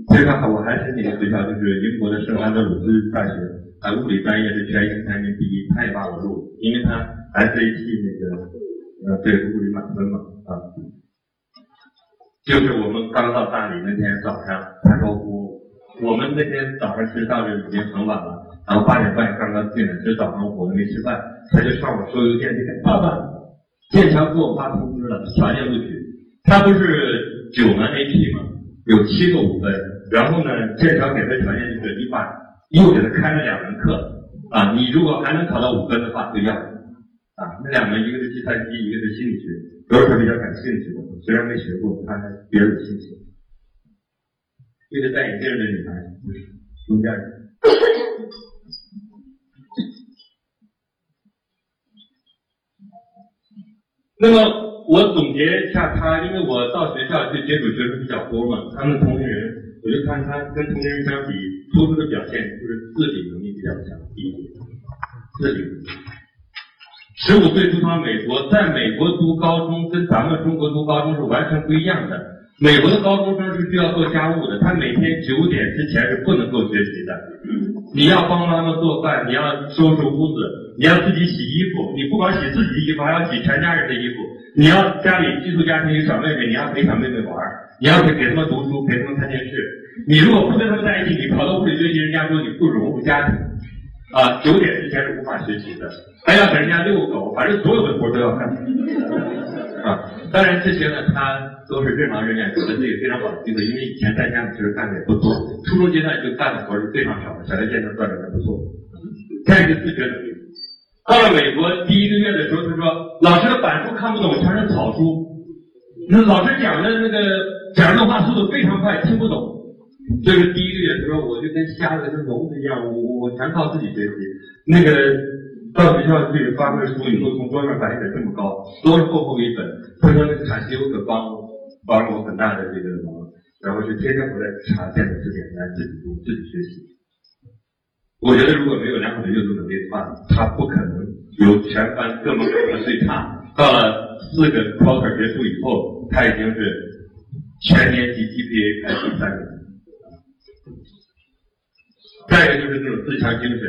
其实好，我还申请个学校，就是英国的圣安德鲁斯大学，啊，物理专业是全英排名第一，他也把我录，因为他 SAT 那个呃对物理满分嘛啊。就是我们刚到大理那天早上，他说我我们那天早上其实到这已经很晚了，然后八点半刚刚进来，其实早上我们没吃饭，他就上我收邮件去给爸爸。”剑桥给我发通知了，条件录取。他不是九门 AP 吗？有七个五分。然后呢，剑桥给的条件就是你把又给他开了两门课啊，你如果还能考到五分的话，就要啊。那两门一个是计算机，一个是心理学，都是他比较感兴趣的。虽然没学过，他还比较有兴趣。一个戴眼镜的女孩，中间。那么我总结一下他，因为我到学校去接触学生比较多嘛，他们同龄人，我就看他跟同龄人相比，突出的表现就是自理能力比较强，第一点，自理能力。十五岁出生美国，在美国读高中跟咱们中国读高中是完全不一样的。美国的高中生是需要做家务的，他每天九点之前是不能够学习的。你要帮妈妈做饭，你要收拾屋子。你要自己洗衣服，你不光洗自己的衣服，还要洗全家人的衣服。你要家里寄宿家庭有小妹妹，你要陪小妹妹玩你要给给他们读书，陪他们看电视。你如果不跟他们在一起，你跑到屋里学习，人家说你不融入家庭。啊，九点之前是无法学习的，还要给人家遛狗，反正所有的活都要干。啊，当然这些呢，他都是日常人员，觉得自己非常好的机会，因为以前在家里其实干的也不多，初中阶段就干的活是非常少的，小学阶段干的还不错。再一个自学能力。到了美国第一个月的时候，他说老师的板书看不懂，全是草书。那老师讲的那个讲的话速度非常快，听不懂。这是第一个月，他说我就跟瞎子跟聋子一样，我我全靠自己学习。那个到学校去发个书以后，从桌上摆起来这么高，都是厚厚一本。他说那卡西欧可帮帮了我很大的这个忙。然后就天天回来查电子词典来自己读、自己学习。我觉得如果没有良好的阅读能力的话，他不可能有全班各门科的最差。到了四个 quarter 结束以后，他已经是全年级 GPA 排第三名。再一个就是这种自强精神。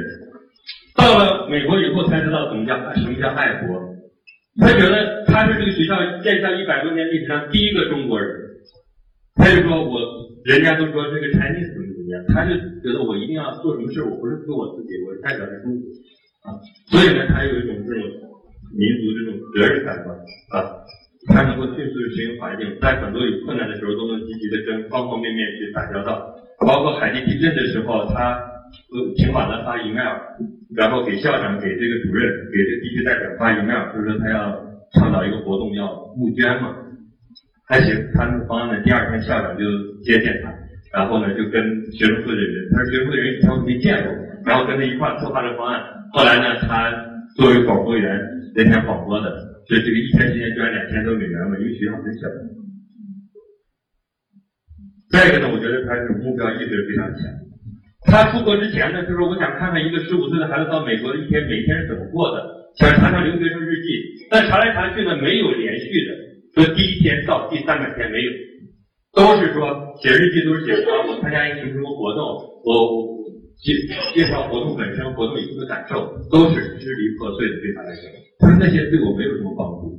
到了美国以后才知道怎么叫什么叫爱国。他觉得他是这个学校建校一百多年历史上第一个中国人。他就说我，人家都说这个 Chinese 怎么怎么样，他就觉得我一定要做什么事，我不是做我自己，我是代表着中国啊。所以呢，他有一种这种民族这种责任感吧啊。他能够迅速适应环境，在很多有困难的时候都能积极的跟方方面面去打交道。包括海地地震的时候，他呃挺晚的发 email，然后给校长、给这个主任、给这个地区代表发 email，就是说他要倡导一个活动，要募捐嘛。还行，他那个方案呢，第二天校长就接见他，然后呢就跟学生会的人，他说学生会的人以前我没见过，然后跟他一块策划这方案。后来呢，他作为广播员那天广播的。就这个一天时间捐两千多美元嘛，因为学校很小。再一个呢，我觉得他是目标意识非常强。他出国之前呢，就说我想看看一个十五岁的孩子到美国的一天每天是怎么过的，想查查留学生日记。但查来查去呢，没有连续的，说第一天到第三百天没有，都是说写日记都是写，我参加一个什么活动，我。介介绍活动本身，活动以后的感受，都是支离破碎的对他来说。他说那些对我没有什么帮助。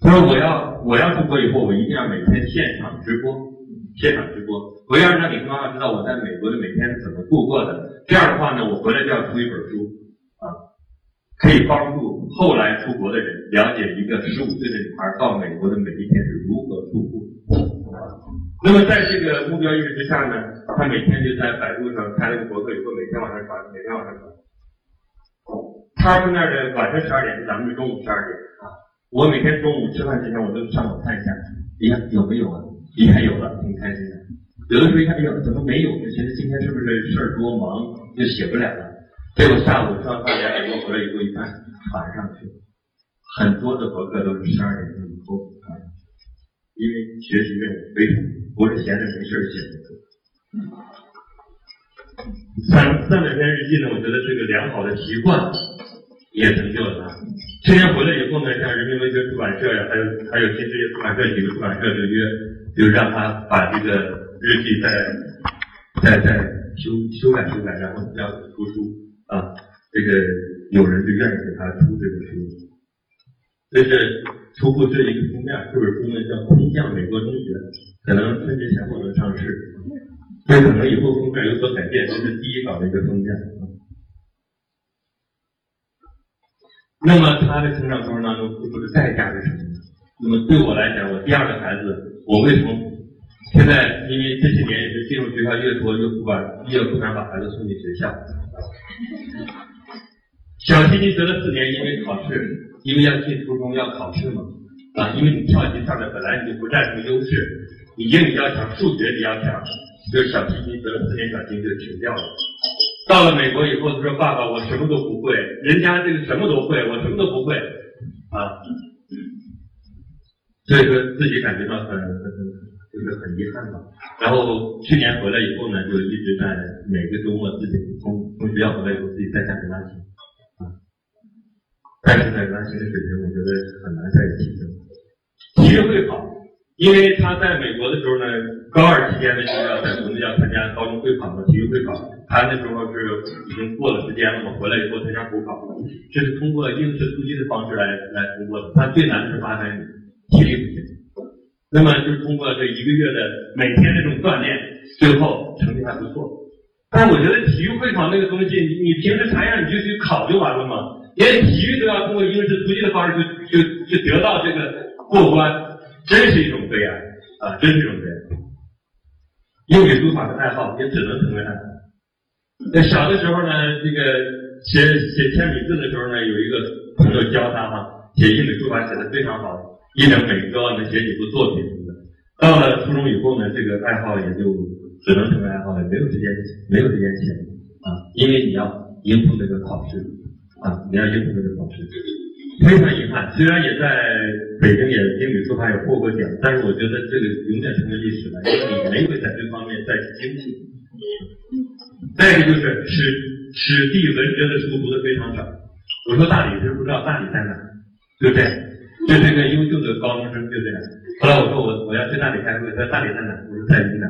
他说我要我要出国以后，我一定要每天现场直播，现场直播，我要让你妈妈知道我在美国的每天怎么度过的。这样的话呢，我回来就要出一本书啊，可以帮助后来出国的人了解一个十五岁的女孩到美国的每一天是如何度过。那么在这个目标意识之下呢，他每天就在百度上开了个博客，以后每天晚上传，每天晚上传。他们那儿的晚上十二点是咱们的中午十二点啊。我每天中午吃饭之前，我都上网看一下，哎呀有没有啊？一看有了，挺开心的。有的时候一看，哎呀怎么没有？就觉得今天是不是事儿多忙，就写不了了。结果下午吃完饭两点多回来以后一看，传上去，很多的博客都是十二点钟以后啊，因为学习任务非常。不是闲着没事写的。三三百篇日记呢，我觉得是个良好的习惯，也成就了他。去年回来以后呢，像人民文学出版社呀，还有还有新世界出版社几个出版社就约，就让他把这个日记再再再修修改修改，然后要出书啊。这个有人就愿意给他出这个书，这是初步这一个封面，这本书呢叫《空降美国中学》。可能春节前后能上市，这可能以后封面有所改变，这是第一稿的一个封面。那么他的成长过程当中付出的代价是什么？那么对我来讲，我第二个孩子，我为什么现在因为这些年也是进入学校越多越不敢越不敢把孩子送进学校。小提琴学了四年，因为考试，因为要进初中要考试嘛，啊，因为你跳级上面本来你就不占什么优势。你英语要强，数学你要强，就是小提琴学了四年小提琴就停掉了。到了美国以后，他说：“爸爸，我什么都不会，人家这个什么都会，我什么都不会。”啊，所以说自己感觉到很很很就是很遗憾吧。然后去年回来以后呢，就一直在每个周末自己从从学校回来以后自己在家里拉琴啊，但是呢，拉琴的水平我觉得很难再提升，体育会考。因为他在美国的时候呢，高二期间呢就要在国内要参加高中会考嘛，体育会考。他那时候是已经过了时间了嘛，回来以后参加补考，这是通过应试突击的方式来来通过的。他最难的是八百米，体力不行。那么就是通过这一个月的每天这种锻炼，最后成绩还不错。但我觉得体育会考那个东西，你平时查样你就去考就完了嘛，连体育都要通过应试突击的方式就就就得到这个过关。真是一种悲哀啊！真是一种悲哀。英语书法的爱好也只能成为爱好。那小的时候呢，这个写写铅笔字的时候呢，有一个朋友教他哈，写英语书法写的非常好，一整每周能写几部作品什么的。到了初中以后呢，这个爱好也就只能成为爱好了，没有时间没有时间写啊，因为你要应付那个考试啊，你要应付那个考试。非常遗憾，虽然也在北京也英语书法也获过奖，但是我觉得这个永远成为历史了，因为你没会在这方面再去精进。再一个就是史史地文学的书读的非常少。我说大理，他不知道大理在哪，对不对？这是一个优秀的高中生，就这样。后来我说我我要去大理开会，他说大理在哪？我说在云南，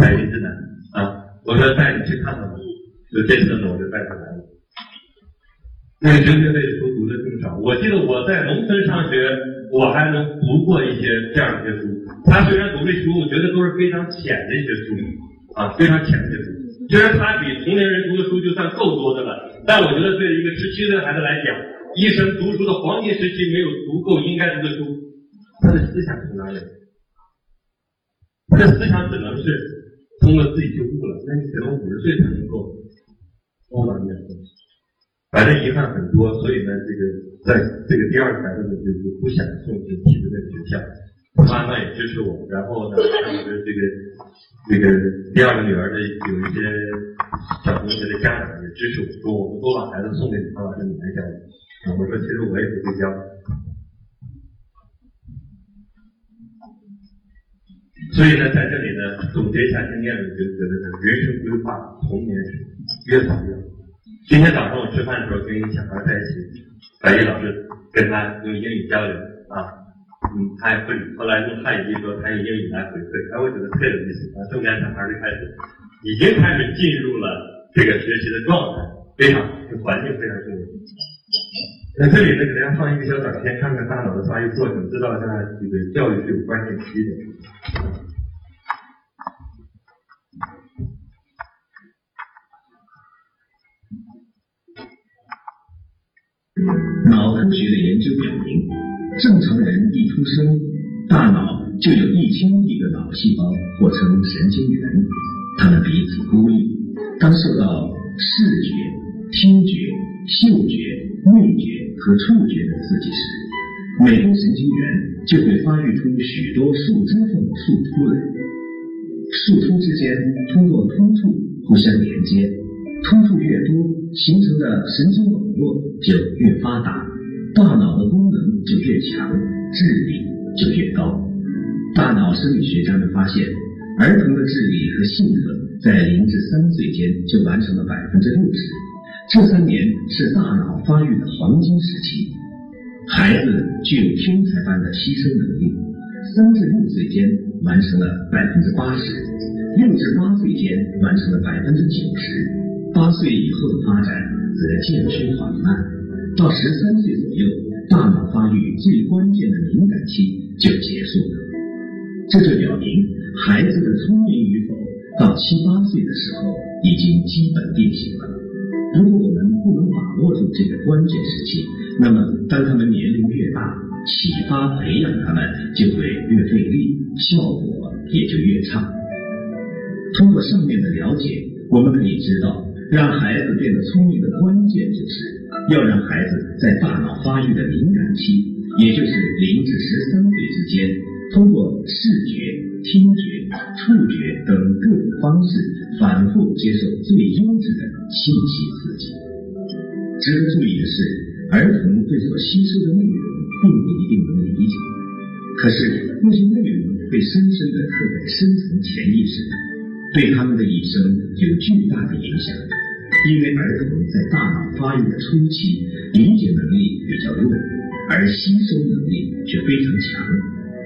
在云南啊。我说带你去看看吧。就这次呢，我就带他来了。那个哲学类书读的更少。我记得我在农村上学，我还能读过一些这样一些书。他虽然读的书，我觉得都是非常浅的一些书啊，非常浅的一些书。虽然他比同龄人读的书就算够多的了，但我觉得对一个十七岁的孩子来讲，一生读书的黄金时期没有读够应该读的书，他的思想从哪里？他的思想只能是通过自己去悟了。那你可能五十岁才能够悟到这样东西。反正遗憾很多，所以呢，这个在这个第二个孩子呢，就是不想送进体制内学校，妈妈也支持我，然后呢，我的这个这个第二个女儿的有一些小同学的家长也支持我，说我们多把孩子送给你，老师你来教育。我说其实我也不会教。所以呢，在这里呢，总结一下经验呢，就觉得呢，人生规划童年越早越好。今天早上我吃饭的时候跟一小孩在一起，白毅老师跟他用英语交流啊，嗯，他也会，后来用汉语说，他用英语来回馈，他，我觉得特有意思啊，中间小孩就开始已经开始进入了这个学习的状态，非常好，这环境非常重要。那这里呢，给大家放一个小短片，看看大脑的发育过程，知道一下这个教育是有关键期的。脑科学的研究表明，正常人一出生，大脑就有一千亿个脑细胞，或称神经元，它们彼此孤立。当受到视觉、听觉、嗅觉、味觉和触觉的刺激时，每根神经元就会发育出许多树枝状的树突来。树突之间通过突触互相连接。突触越多，形成的神经网络就越发达，大脑的功能就越强，智力就越高。大脑生理学家们发现，儿童的智力和性格在零至三岁间就完成了百分之六十，这三年是大脑发育的黄金时期。孩子具有天才般的吸收能力，三至六岁间完成了百分之八十，六至八岁间完成了百分之九十。八岁以后的发展则渐趋缓慢，到十三岁左右，大脑发育最关键的敏感期就结束了。这就表明，孩子的聪明与否，到七八岁的时候已经基本定型了。如果我们不能把握住这个关键时期，那么当他们年龄越大，启发培养他们就会越费力，效果也就越差。通过上面的了解，我们可以知道。让孩子变得聪明的关键，就是要让孩子在大脑发育的敏感期，也就是零至十三岁之间，通过视觉、听觉、触觉等各种方式，反复接受最优质的信息刺激。值得注意的是，儿童对所吸收的内容并不一定能理解，可是那些内容被深深的刻在深层潜意识里。对他们的一生有巨大的影响，因为儿童在大脑发育的初期，理解能力比较弱，而吸收能力却非常强，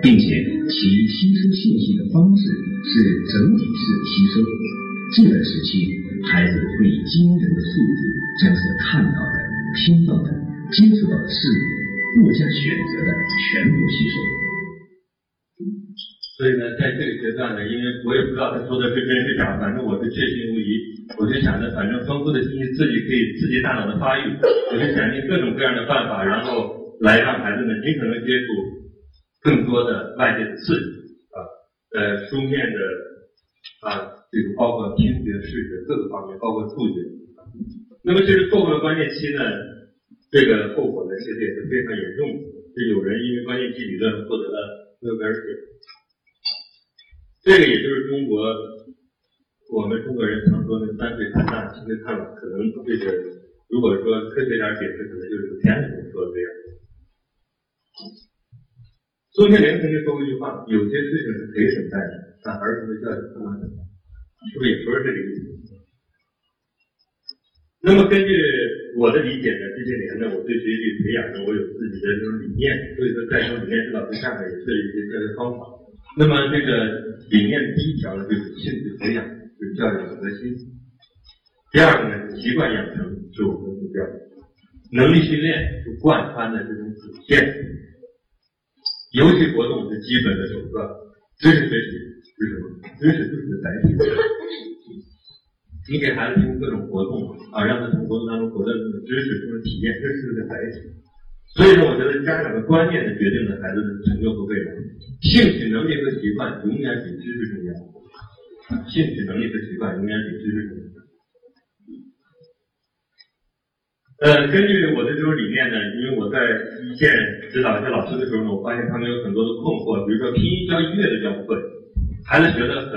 并且其吸收信息的方式是整体式吸收。这段时期，孩子会以惊人的速度将所看到的、听到的、接触到的事物，不加选择的全部吸收。所以呢，在这个阶段呢，因为我也不知道他说的是真是假，反正我是确信无疑。我就想着，反正丰富的信息刺激可以刺激大脑的发育，我就想尽各种各样的办法，然后来让孩子们尽可能接触更多的外界的刺激啊，呃，书面的啊，这个包括听觉、视觉各个方面，包括触觉。那么，这是错过了关键期呢，这个后果呢，其实也是非常严重的。就有人因为关键期理论获得了诺贝尔奖。这个也就是中国，我们中国人常说的“三岁看大，七岁看老”。可能这个，如果说科学点解释，可能就是天子说的这样。宋庆龄曾经说过一句话：“有些事情是可以等待的，但儿童的教育不能等待。”是不是也不是这个意思？那么根据我的理解呢，这些年呢，我对学习培养呢，我有自己的这种理念，所以说在这种理念指导之下呢，也设计一些教育方法。那么这个理念第一条呢，就是兴趣培养是教育的核心；第二个呢，习惯养成是我们的目标；能力训练是贯穿的这种主线。游戏活动是基本的手段，知识学习是什么？知识就是载体。你给孩子提供各种活动啊，让他从活动当中获得知识、这种体验，这是个载体。所以说，我觉得家长的观念是决定了孩子的成就和未来。兴趣、能力和习惯永远比知识重要。兴趣、能力和习惯永远比知识重要。呃，根据我的这种理念呢，因为我在一线指导一些老师的时候呢，我发现他们有很多的困惑，比如说拼音教一个月都教不会，孩子学得很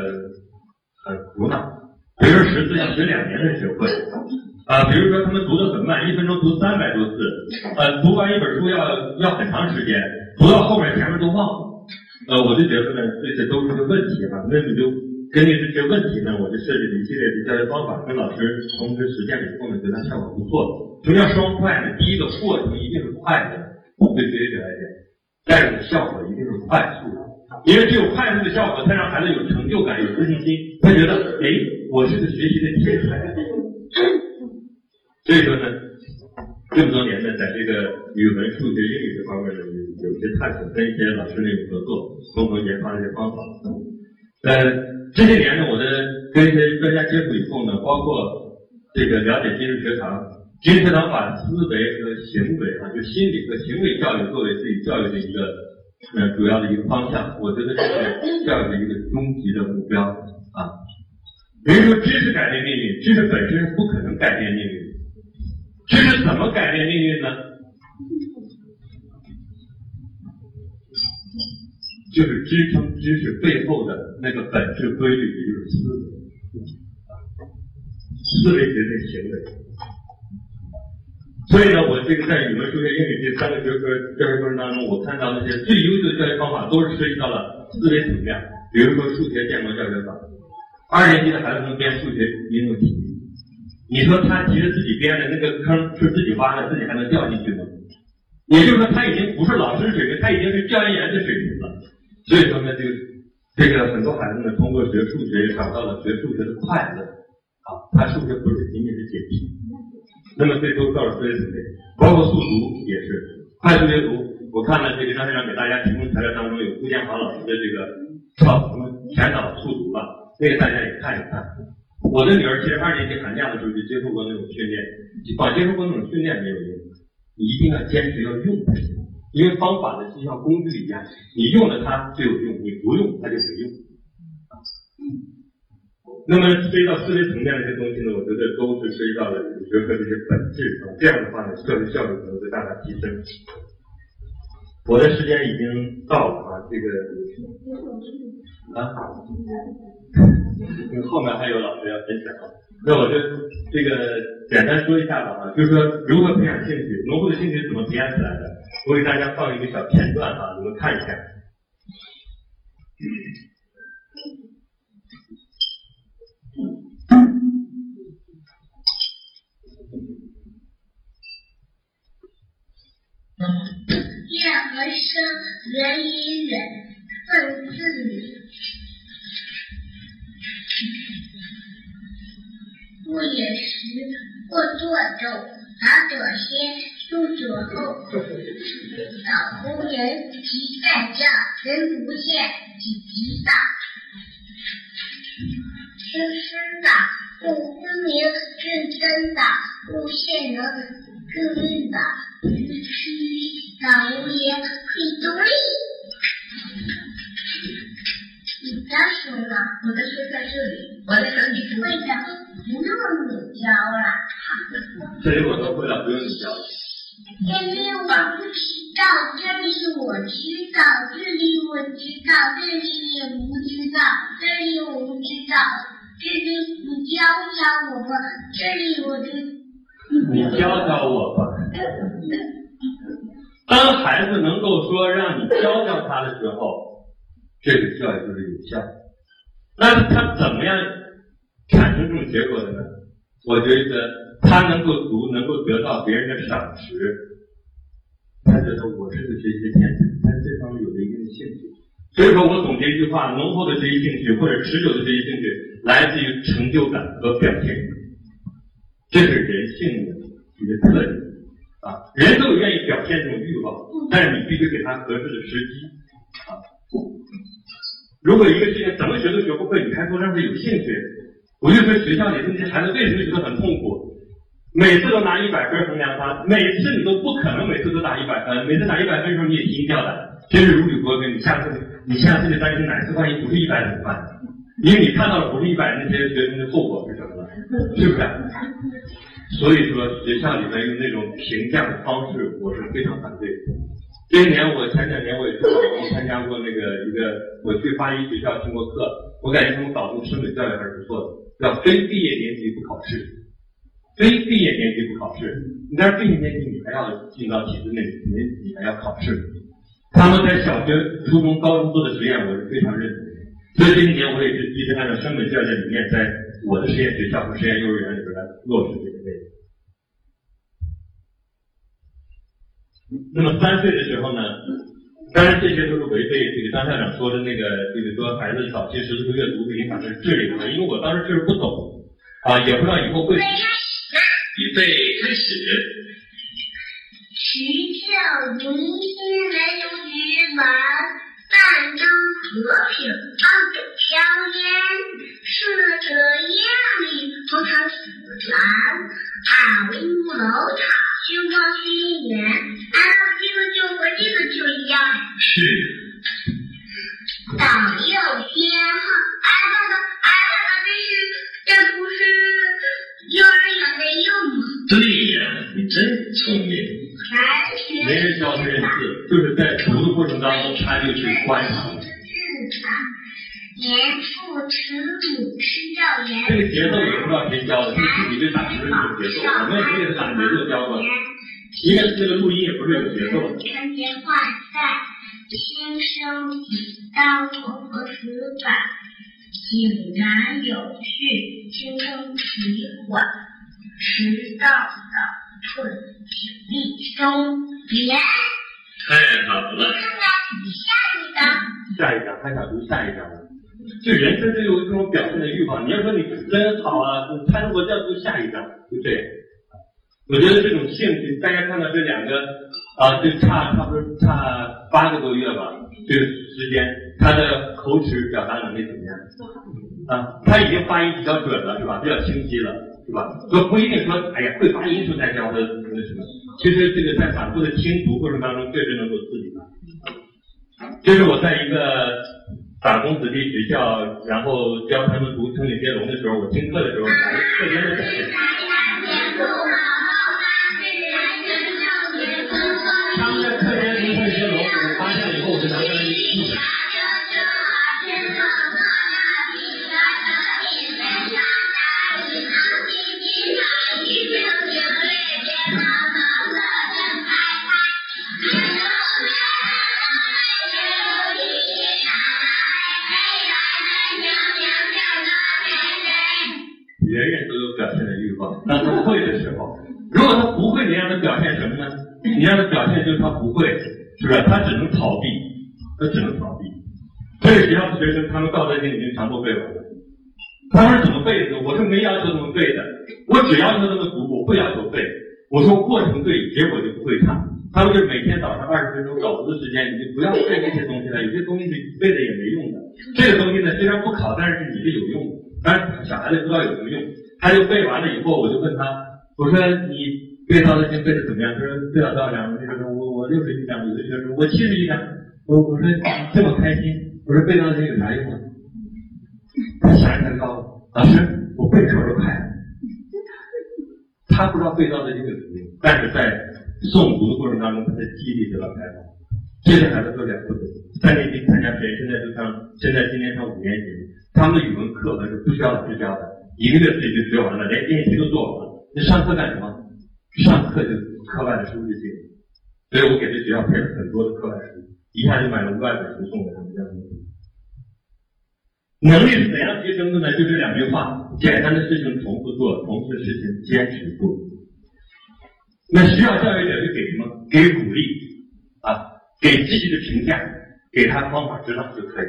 很苦恼；比如说识字要学两年才学会，啊，比如说他们读得很慢，一分钟读三百多字，呃，读完一本书要要很长时间，读到后面前面都忘了，呃，我就觉得呢，这些都是个问题哈，那你就。根据这些问题呢，我就设计了一系列的教学方法，跟老师同时实践以后呢，觉得效果不错。什么叫双快呢？第一个过程一定是快的，对学习者来讲；第二个效果一定是快速的，因为只有快速的效果，才让孩子有成就感、有自信心，他觉得，哎，我是个学习的天才。所以说呢，这么多年呢，在这个语文、数学、英语这方面呢，有有些探索，跟一些老师呢有合作，共同研发一些方法。呃。这些年呢，我的跟一些专家接触以后呢，包括这个了解今日学堂，今日学堂把思维和行为啊，就心理和行为教育作为自己教育的一个呃主要的一个方向，我觉得这是教育的一个终极的目标啊。比如说，知识改变命运，知识本身是不可能改变命运，知识怎么改变命运呢？就是支撑知识背后的那个本质规律，也就是思维。思维决定行为。所以呢，我这个在语文、数学、英语这三个学科教学过程当中，我看到那些最优秀的教学方法都是涉及到了思维层面。比如说数学建模教学法，二年级的孩子能编数学应用题，你说他其实自己编的那个坑是自己挖的，自己还能掉进去吗？也就是说，他已经不是老师水平，他已经是教研员的水平。所以说呢，这个这个很多孩子呢，通过学数学找到了学数学的快乐啊。他数学不是仅仅是解题，那么这都到了思维层面，包括速读也是快速阅读。我看了这个张先生给大家提供材料当中有顾建华老师的这个超什么全脑速读吧，那个大家也看一看。我的女儿其实二年级寒假的时候就接受过那种训练，光接受过那种训练没有用，你一定要坚持要用才行。因为方法呢就像工具一样，你用了它就有用，你不用它就没用。那么涉及到思维层面的这些东西呢，我觉得都是涉及到了学科这些本质啊。这样的话呢，教学效率可能会大大提升。我的时间已经到了啊，这个啊，后面还有老师要分享，那我就这个简单说一下吧啊，就是说如何培养兴趣，农户的兴趣是怎么培养起来的？我给大家放一个小片段啊，你们看一下。任何生人与人分自理，不饮食，不作咒，达者先。入者后，老夫人即在家，人不见，己即大。师师大，故分明智真大，故现能更运大。须须大无言，可独立。你家书呢？我的书在这里。我的手你会的，不用你教了。这里我都会了，不用你教。这里我不知道，这里我知道，这里我知道，这里也不知道，这里我不知道，这里你教教我吧，这里我就你教教我吧。当孩子能够说让你教教他的时候，这个教育就是有效。那他怎么样产生这种结果的呢？我觉得他能够读，能够得到别人的赏识，他觉得我是个学习的天才，他这方面有了一定的兴趣。所以说我总结一句话：浓厚的学习兴趣或者持久的学习兴趣，来自于成就感和表现欲，这是人性的一个特点啊。人都有愿意表现这种欲望，但是你必须给他合适的时机啊。如果一个事情怎么学都学不会，你还说让他有兴趣，我就说学校里那些孩子为什么觉得很痛苦？每次都拿一百分衡量他，每次你都不可能每次都打一百分，每次打一百分的时候你也心跳的，真是如履薄冰。你下次你下次就担心哪次万一不是一百怎么办？因为你看到了不是一百那些学生的后果是什么了，是不是？所以说学校里面用那种评价的方式，我是非常反对。这些年我前两年我也去广东参加过那个一个，我去八一学校听过课，我感觉他们搞这个升本教育还是不错的，叫非毕业年级不考试，非毕业年级不考试，你但是毕业年级你还要进到体制内，你你还要考试。他们在小学、初中、高中做的实验，我是非常认同的。所以这些年我也是一直按照升本教育理念，在我的实验学校和实验幼儿园里边来落实这个内容。那么三岁的时候呢，当然这些都是违背这个张校长说的那个，就是说孩子早期识字和阅读会影响他智力的，因为我当时确实不懂啊，也不知道以后会。预备开始。石教明星来有举碗，半张和平放着香烟，射着艳丽和他死船，二五楼塔星光寻眼，难道这个就和这个就一样？是。党右先后，哎爸爸，哎爸爸，这是这不是幼儿园的用吗？对呀，你真聪明。没人教他认字，就是在读的过程当中，他就去观察。年复耻辱，是教言。这个节奏也不知道谁教的，就自己对打出这种节奏。我们也没给他打节奏教过，因为这个录音也不是有节奏的。春节换赛，新生当头和死板，井然有序，轻声提缓，迟到早。春请立松连，太好了。下一章，下一章，他想读下一章了。就人生就有这种表现的欲望。你要说你真好啊，他如果要读下一章，就这样。我觉得这种兴趣，大家看到这两个啊，就差差不多差八个多月吧，这个时间，他的口齿表达能力怎么样？啊，他已经发音比较准了，是吧？比较清晰了。是吧？说不一定说，哎呀，会发音时候再教的那什么。其实这个在反复的听读过程当中，确实能够刺激他。这是我在一个打工子弟学校，然后教他们读《成语接龙》的时候，我听课的时候，特别的表现。那他会的时候，如果他不会，你让他表现什么呢？你让他表现就是他不会，是不是？他只能逃避，他只能逃避。所以学校的学生，他们道德经已经全部背完了。他们是怎么背的？我是没要求他们背的，我只要求他们读，我不要求背。我说过程对，结果就不会差。他们就是每天早上二十分钟稿子的时间，你就不要背这些东西了。有些东西你背了也没用的。这个东西呢，虽然不考，但是你是有用的。但是小孩子不知道有什么用。他就背完了以后，我就问他，我说你背《道德经》背的怎么样？他说最少多少张？那个说我我六十一张，有的学生我七十一张。我我说这么开心，我说背《道德经》有啥用啊？他想着他告诉我，老师我背口儿快。他不知道背《道德经》有什么用，但是在诵读的过程当中，他的记忆力得到开发。这些孩子都两岁，三年级参加实验，现在就上，现在今年上五年级，他们的语文课本是不需要老师教的。一个月自己就学完了，连练习都做完了。你上课干什么？上课就课外的书就行。所以我给这学校配了很多的课外书，一下就买了五百本书送给他们家的。能力是怎样提升的呢？就这两句话：简单的事情重复做，同事的事情坚持做。那需要教育者就给什么？给鼓励啊，给积极的评价，给他方法指导就可以。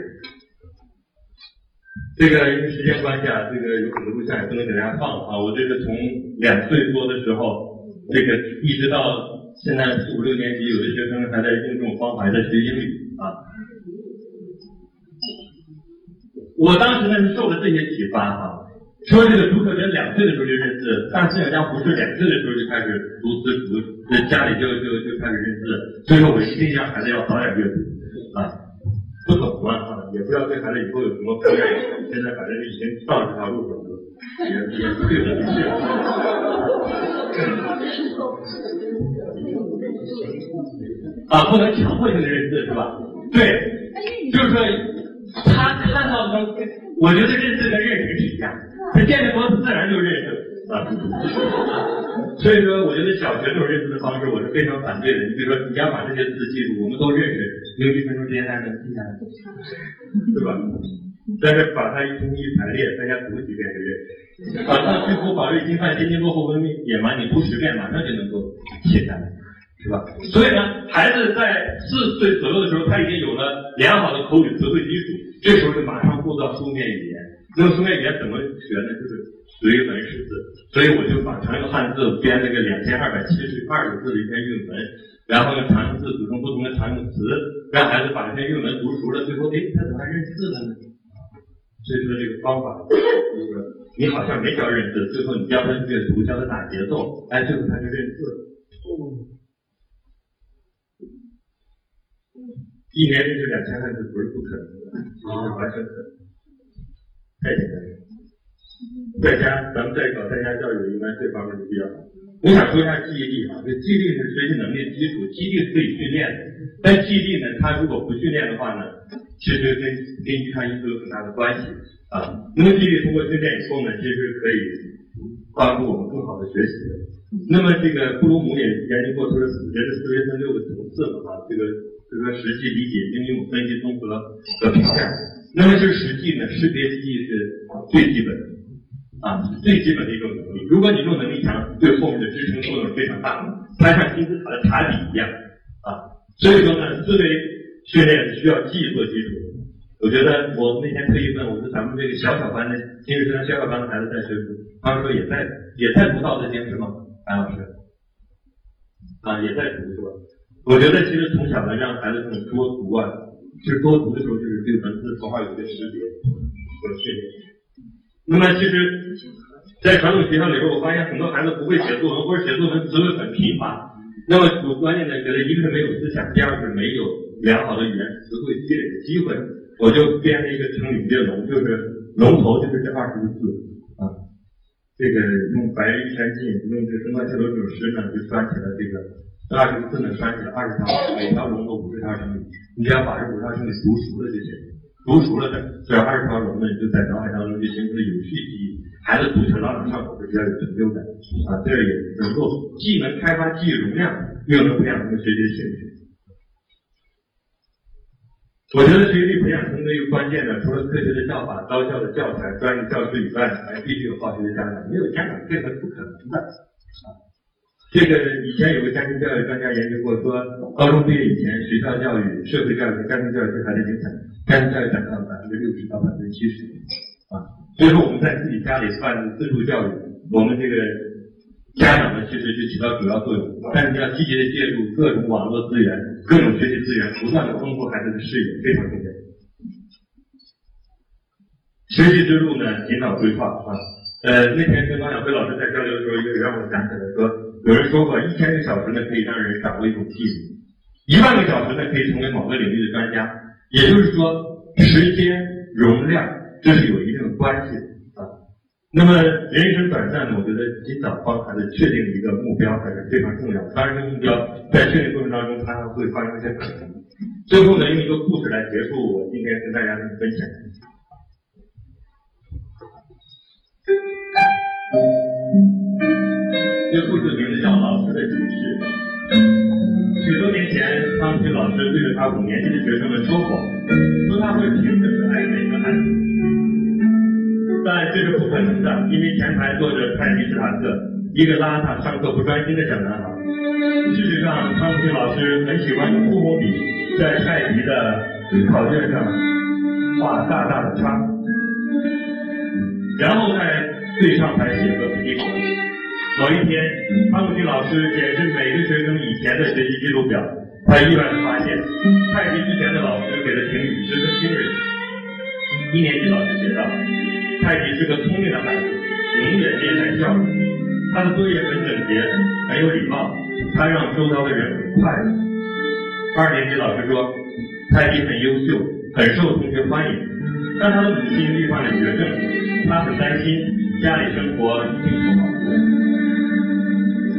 这个因为时间关系啊，这个有很多录像也不能给大家放啊。我这个从两岁多的时候，这个一直到现在四五六年级，有的学生还在用这种方法，还在学英语啊。我当时呢是受了这些启发哈，说这个读课文两岁的时候就认字，但是好像不是两岁的时候就开始读字读，那家里就就就开始认字，所以说我一定让孩子要早点阅读啊，不懂了啊，也不要对孩子以后有什么负担，现在反正已经到这条路上了，也也不对。啊，不能强迫性的认字是吧？对，就是说。他看到的，我觉得认字跟认识是一样，他见的多，自然就认识啊。所以说，我觉得小学时候认字的方式，我是非常反对的。你比如说，你要把这些字记住，我们都认识，用一分钟时间大家能记下来，对吧？但是把它一通一排列，大家读几遍就认识。啊，像巨富、法律、金饭、天津落后、文明、野蛮，你读十遍，马上就能够写下来。是吧？所以呢，孩子在四岁左右的时候，他已经有了良好的口语词汇基础，这时候就马上构造书面语言。那么书面语言怎么学呢？就是随文识字。所以我就把常用汉字编了个两千二百七十二个字的一篇韵文，然后用常用字组成不同的常用词，让孩子把这篇韵文读熟了，最后哎，他怎么还认字了呢？所以说这个方法就是你好像没教认字，最后你教他阅读，教他打节奏，哎，最后他就认字。了。一年认识两千万字不是不可能的，其实是完全可能，太简单了。在家，咱们在搞在家教育，应该这方面就比较好。我想说一下记忆力啊，这记忆力是学习能力的基础，记忆力是可以训练的。但记忆力呢，它如果不训练的话呢，其实跟跟遗传因素有很大的关系啊。那么记忆力通过训练以后呢，其实可以帮助我们更好的学习。那么这个布鲁姆也研究过，说人的思维分六个层次嘛啊，这个。就是说，实际理解、应用、分析、综合和评价。那么，就是实际呢，识别记忆是最基本的啊，最基本的一种能力。如果你这种能力强，对后面的支撑作用是非常大的，它像金字塔的塔底一样啊。所以说呢，思维训练需要记忆做基础。我觉得我那天特意问，我说咱们这个小小班的，金日生小小班的孩子在学书，他们说也在也在读《道德经》是吗？白老师啊，也在读是吧？我觉得其实从小呢，让孩子这种多读啊，其实多读的时候就是对文字符号有一个识别和训练。那么其实，在传统学校里边，我发现很多孩子不会写作文，或者写作文词汇很贫乏。那么我关键呢，觉得一个是没有思想，第二是没有良好的语言词汇积累的机会。我就编了一个成语接龙，就是龙头就是这二十个字啊。这个用白日依山尽，用这个《登高桥》这首诗呢，就串起了这个。这二十个字呢，拴起了二十条，每条龙都五十条，你只要把这五十条成语读熟了就行。读熟了的，这二十条龙呢，就在脑海当中就形成了有序记忆。孩子读起来朗朗上口，是比较有成就感啊。这也能够既能开发记忆容量，又能培养他们学习的兴趣。我觉得学习力培养中的一个关键呢，除了科学的教法、高效的教材、专业教师以外，还必须有好学的家长。没有家长配合是不可能的啊。这个以前有个家庭教育专家研究过，说高中毕业以前，学校教育、社会教育家庭教育对孩子影响，家庭教育占到百分之六十到百分之七十啊。所以说我们在自己家里办自助教育，我们这个家长呢，其实就起到主要作用。但是要积极的借助各种网络资源、各种学习资源，不断的丰富孩子的视野，非常重要。学习之路呢，尽早规划啊。呃，那天跟王小辉老师在交流的时候，也让我想起来说。有人说过，一千个小时呢可以让人掌握一种技能，一万个小时呢可以成为某个领域的专家。也就是说，时间容量这是有一定的关系的啊。那么人生短暂呢，我觉得尽早帮孩子确定一个目标还是非常重要。当然，这个目标在确定过程当中，它还会发生一些可能。最后呢，用一个故事来结束我今天跟大家的分享。这故事名字叫《老师的启示》。许多年前。汤平老师对着他五年级的学生们说过，说他会平等的爱每个孩子。但这是不可能的，因为前排坐着泰迪斯塔克，一个邋遢、上课不专心的小男孩。事实上，汤平老师很喜欢用红笔在泰迪的考卷上画大大的叉，然后在最上排写个笔记本。某一天，汤姆金老师检视每个学生以前的学习记录表，他意外的发现，泰迪之前的老师给的评语十分惊人。一年级老师写道：“泰迪是个聪明的孩子，永远面带笑容。他的作业很整洁，很有礼貌，他让周遭的人很快乐。”二年级老师说：“泰迪很优秀，很受同学欢迎，但他的母亲罹患了绝症，他很担心家里生活一定不好过”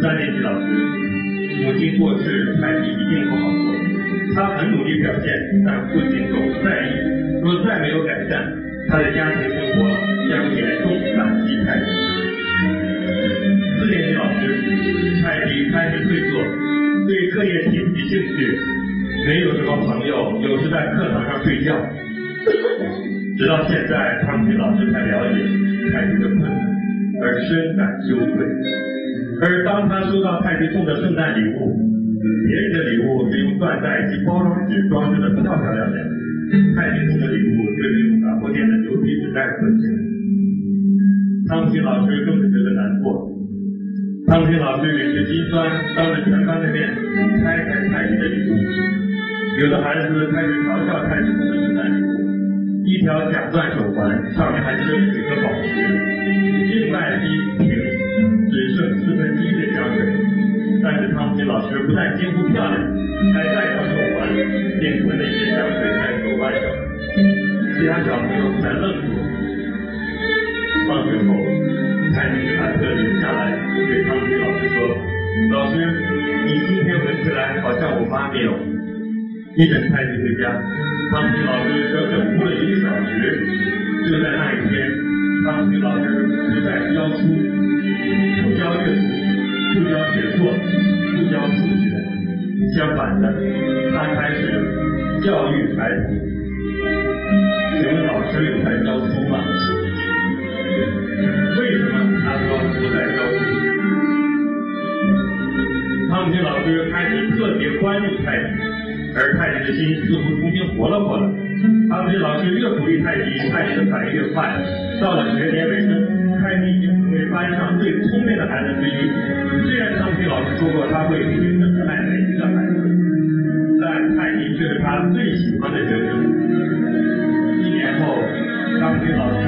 三年级老师，母亲过世，泰迪一定不好过。他很努力表现，但父亲总是在意，若再没有改善，他的家庭生活将严重打击泰迪。四年级老师，泰迪开始退缩，对课业提不起兴趣，没有什么朋友，有时在课堂上睡觉。直到现在，汤米老师才了解泰迪的困难，而深感羞愧。而当他收到泰迪送的圣诞礼物，别人的礼物是用缎带及包装纸装饰的漂漂亮亮，泰迪送的礼物却是用杂货店的牛皮纸袋合起来。汤姆金老师更是觉得难过。汤姆金老师也是心酸，当着全班的面拆开泰迪的礼物，有的孩子开始嘲笑泰迪送的圣诞礼物，一条假钻手环上面还镶着几颗宝石，另外一瓶。只剩四分之一的香水，但是汤姆老师不但惊呼漂亮，还戴上手环，并喷了一些香水在手腕上。其他小朋友全愣住了。放学后，泰迪·史塔特留下来对汤姆老师说：“老师，你今天闻起来好像我妈没有。”一整泰迪回家，汤姆逊老师整整哭了一个小时。就在那一天，汤姆逊老师不再教书。不教阅读，不教写作，不教数学，相反的，他开始教育孩子。请问老师有在教书吗？为什么他说不在教书？汤姆逊老师开始特别关注泰迪，而泰迪的心似乎重新活了过来。汤姆金老师越鼓励泰迪，泰迪的反应越快。到了学年尾声。泰迪已经成为班上最聪明的孩子之一。虽然汤米老师说过他会平等的爱每一个孩子，但泰迪却是他最喜欢的学生。一年后，汤米老师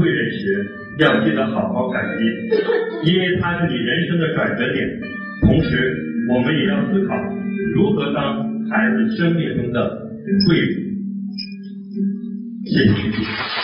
贵人时要记得好好感激因为他是你人生的转折点同时我们也要思考如何当孩子生命中的贵人。谢谢。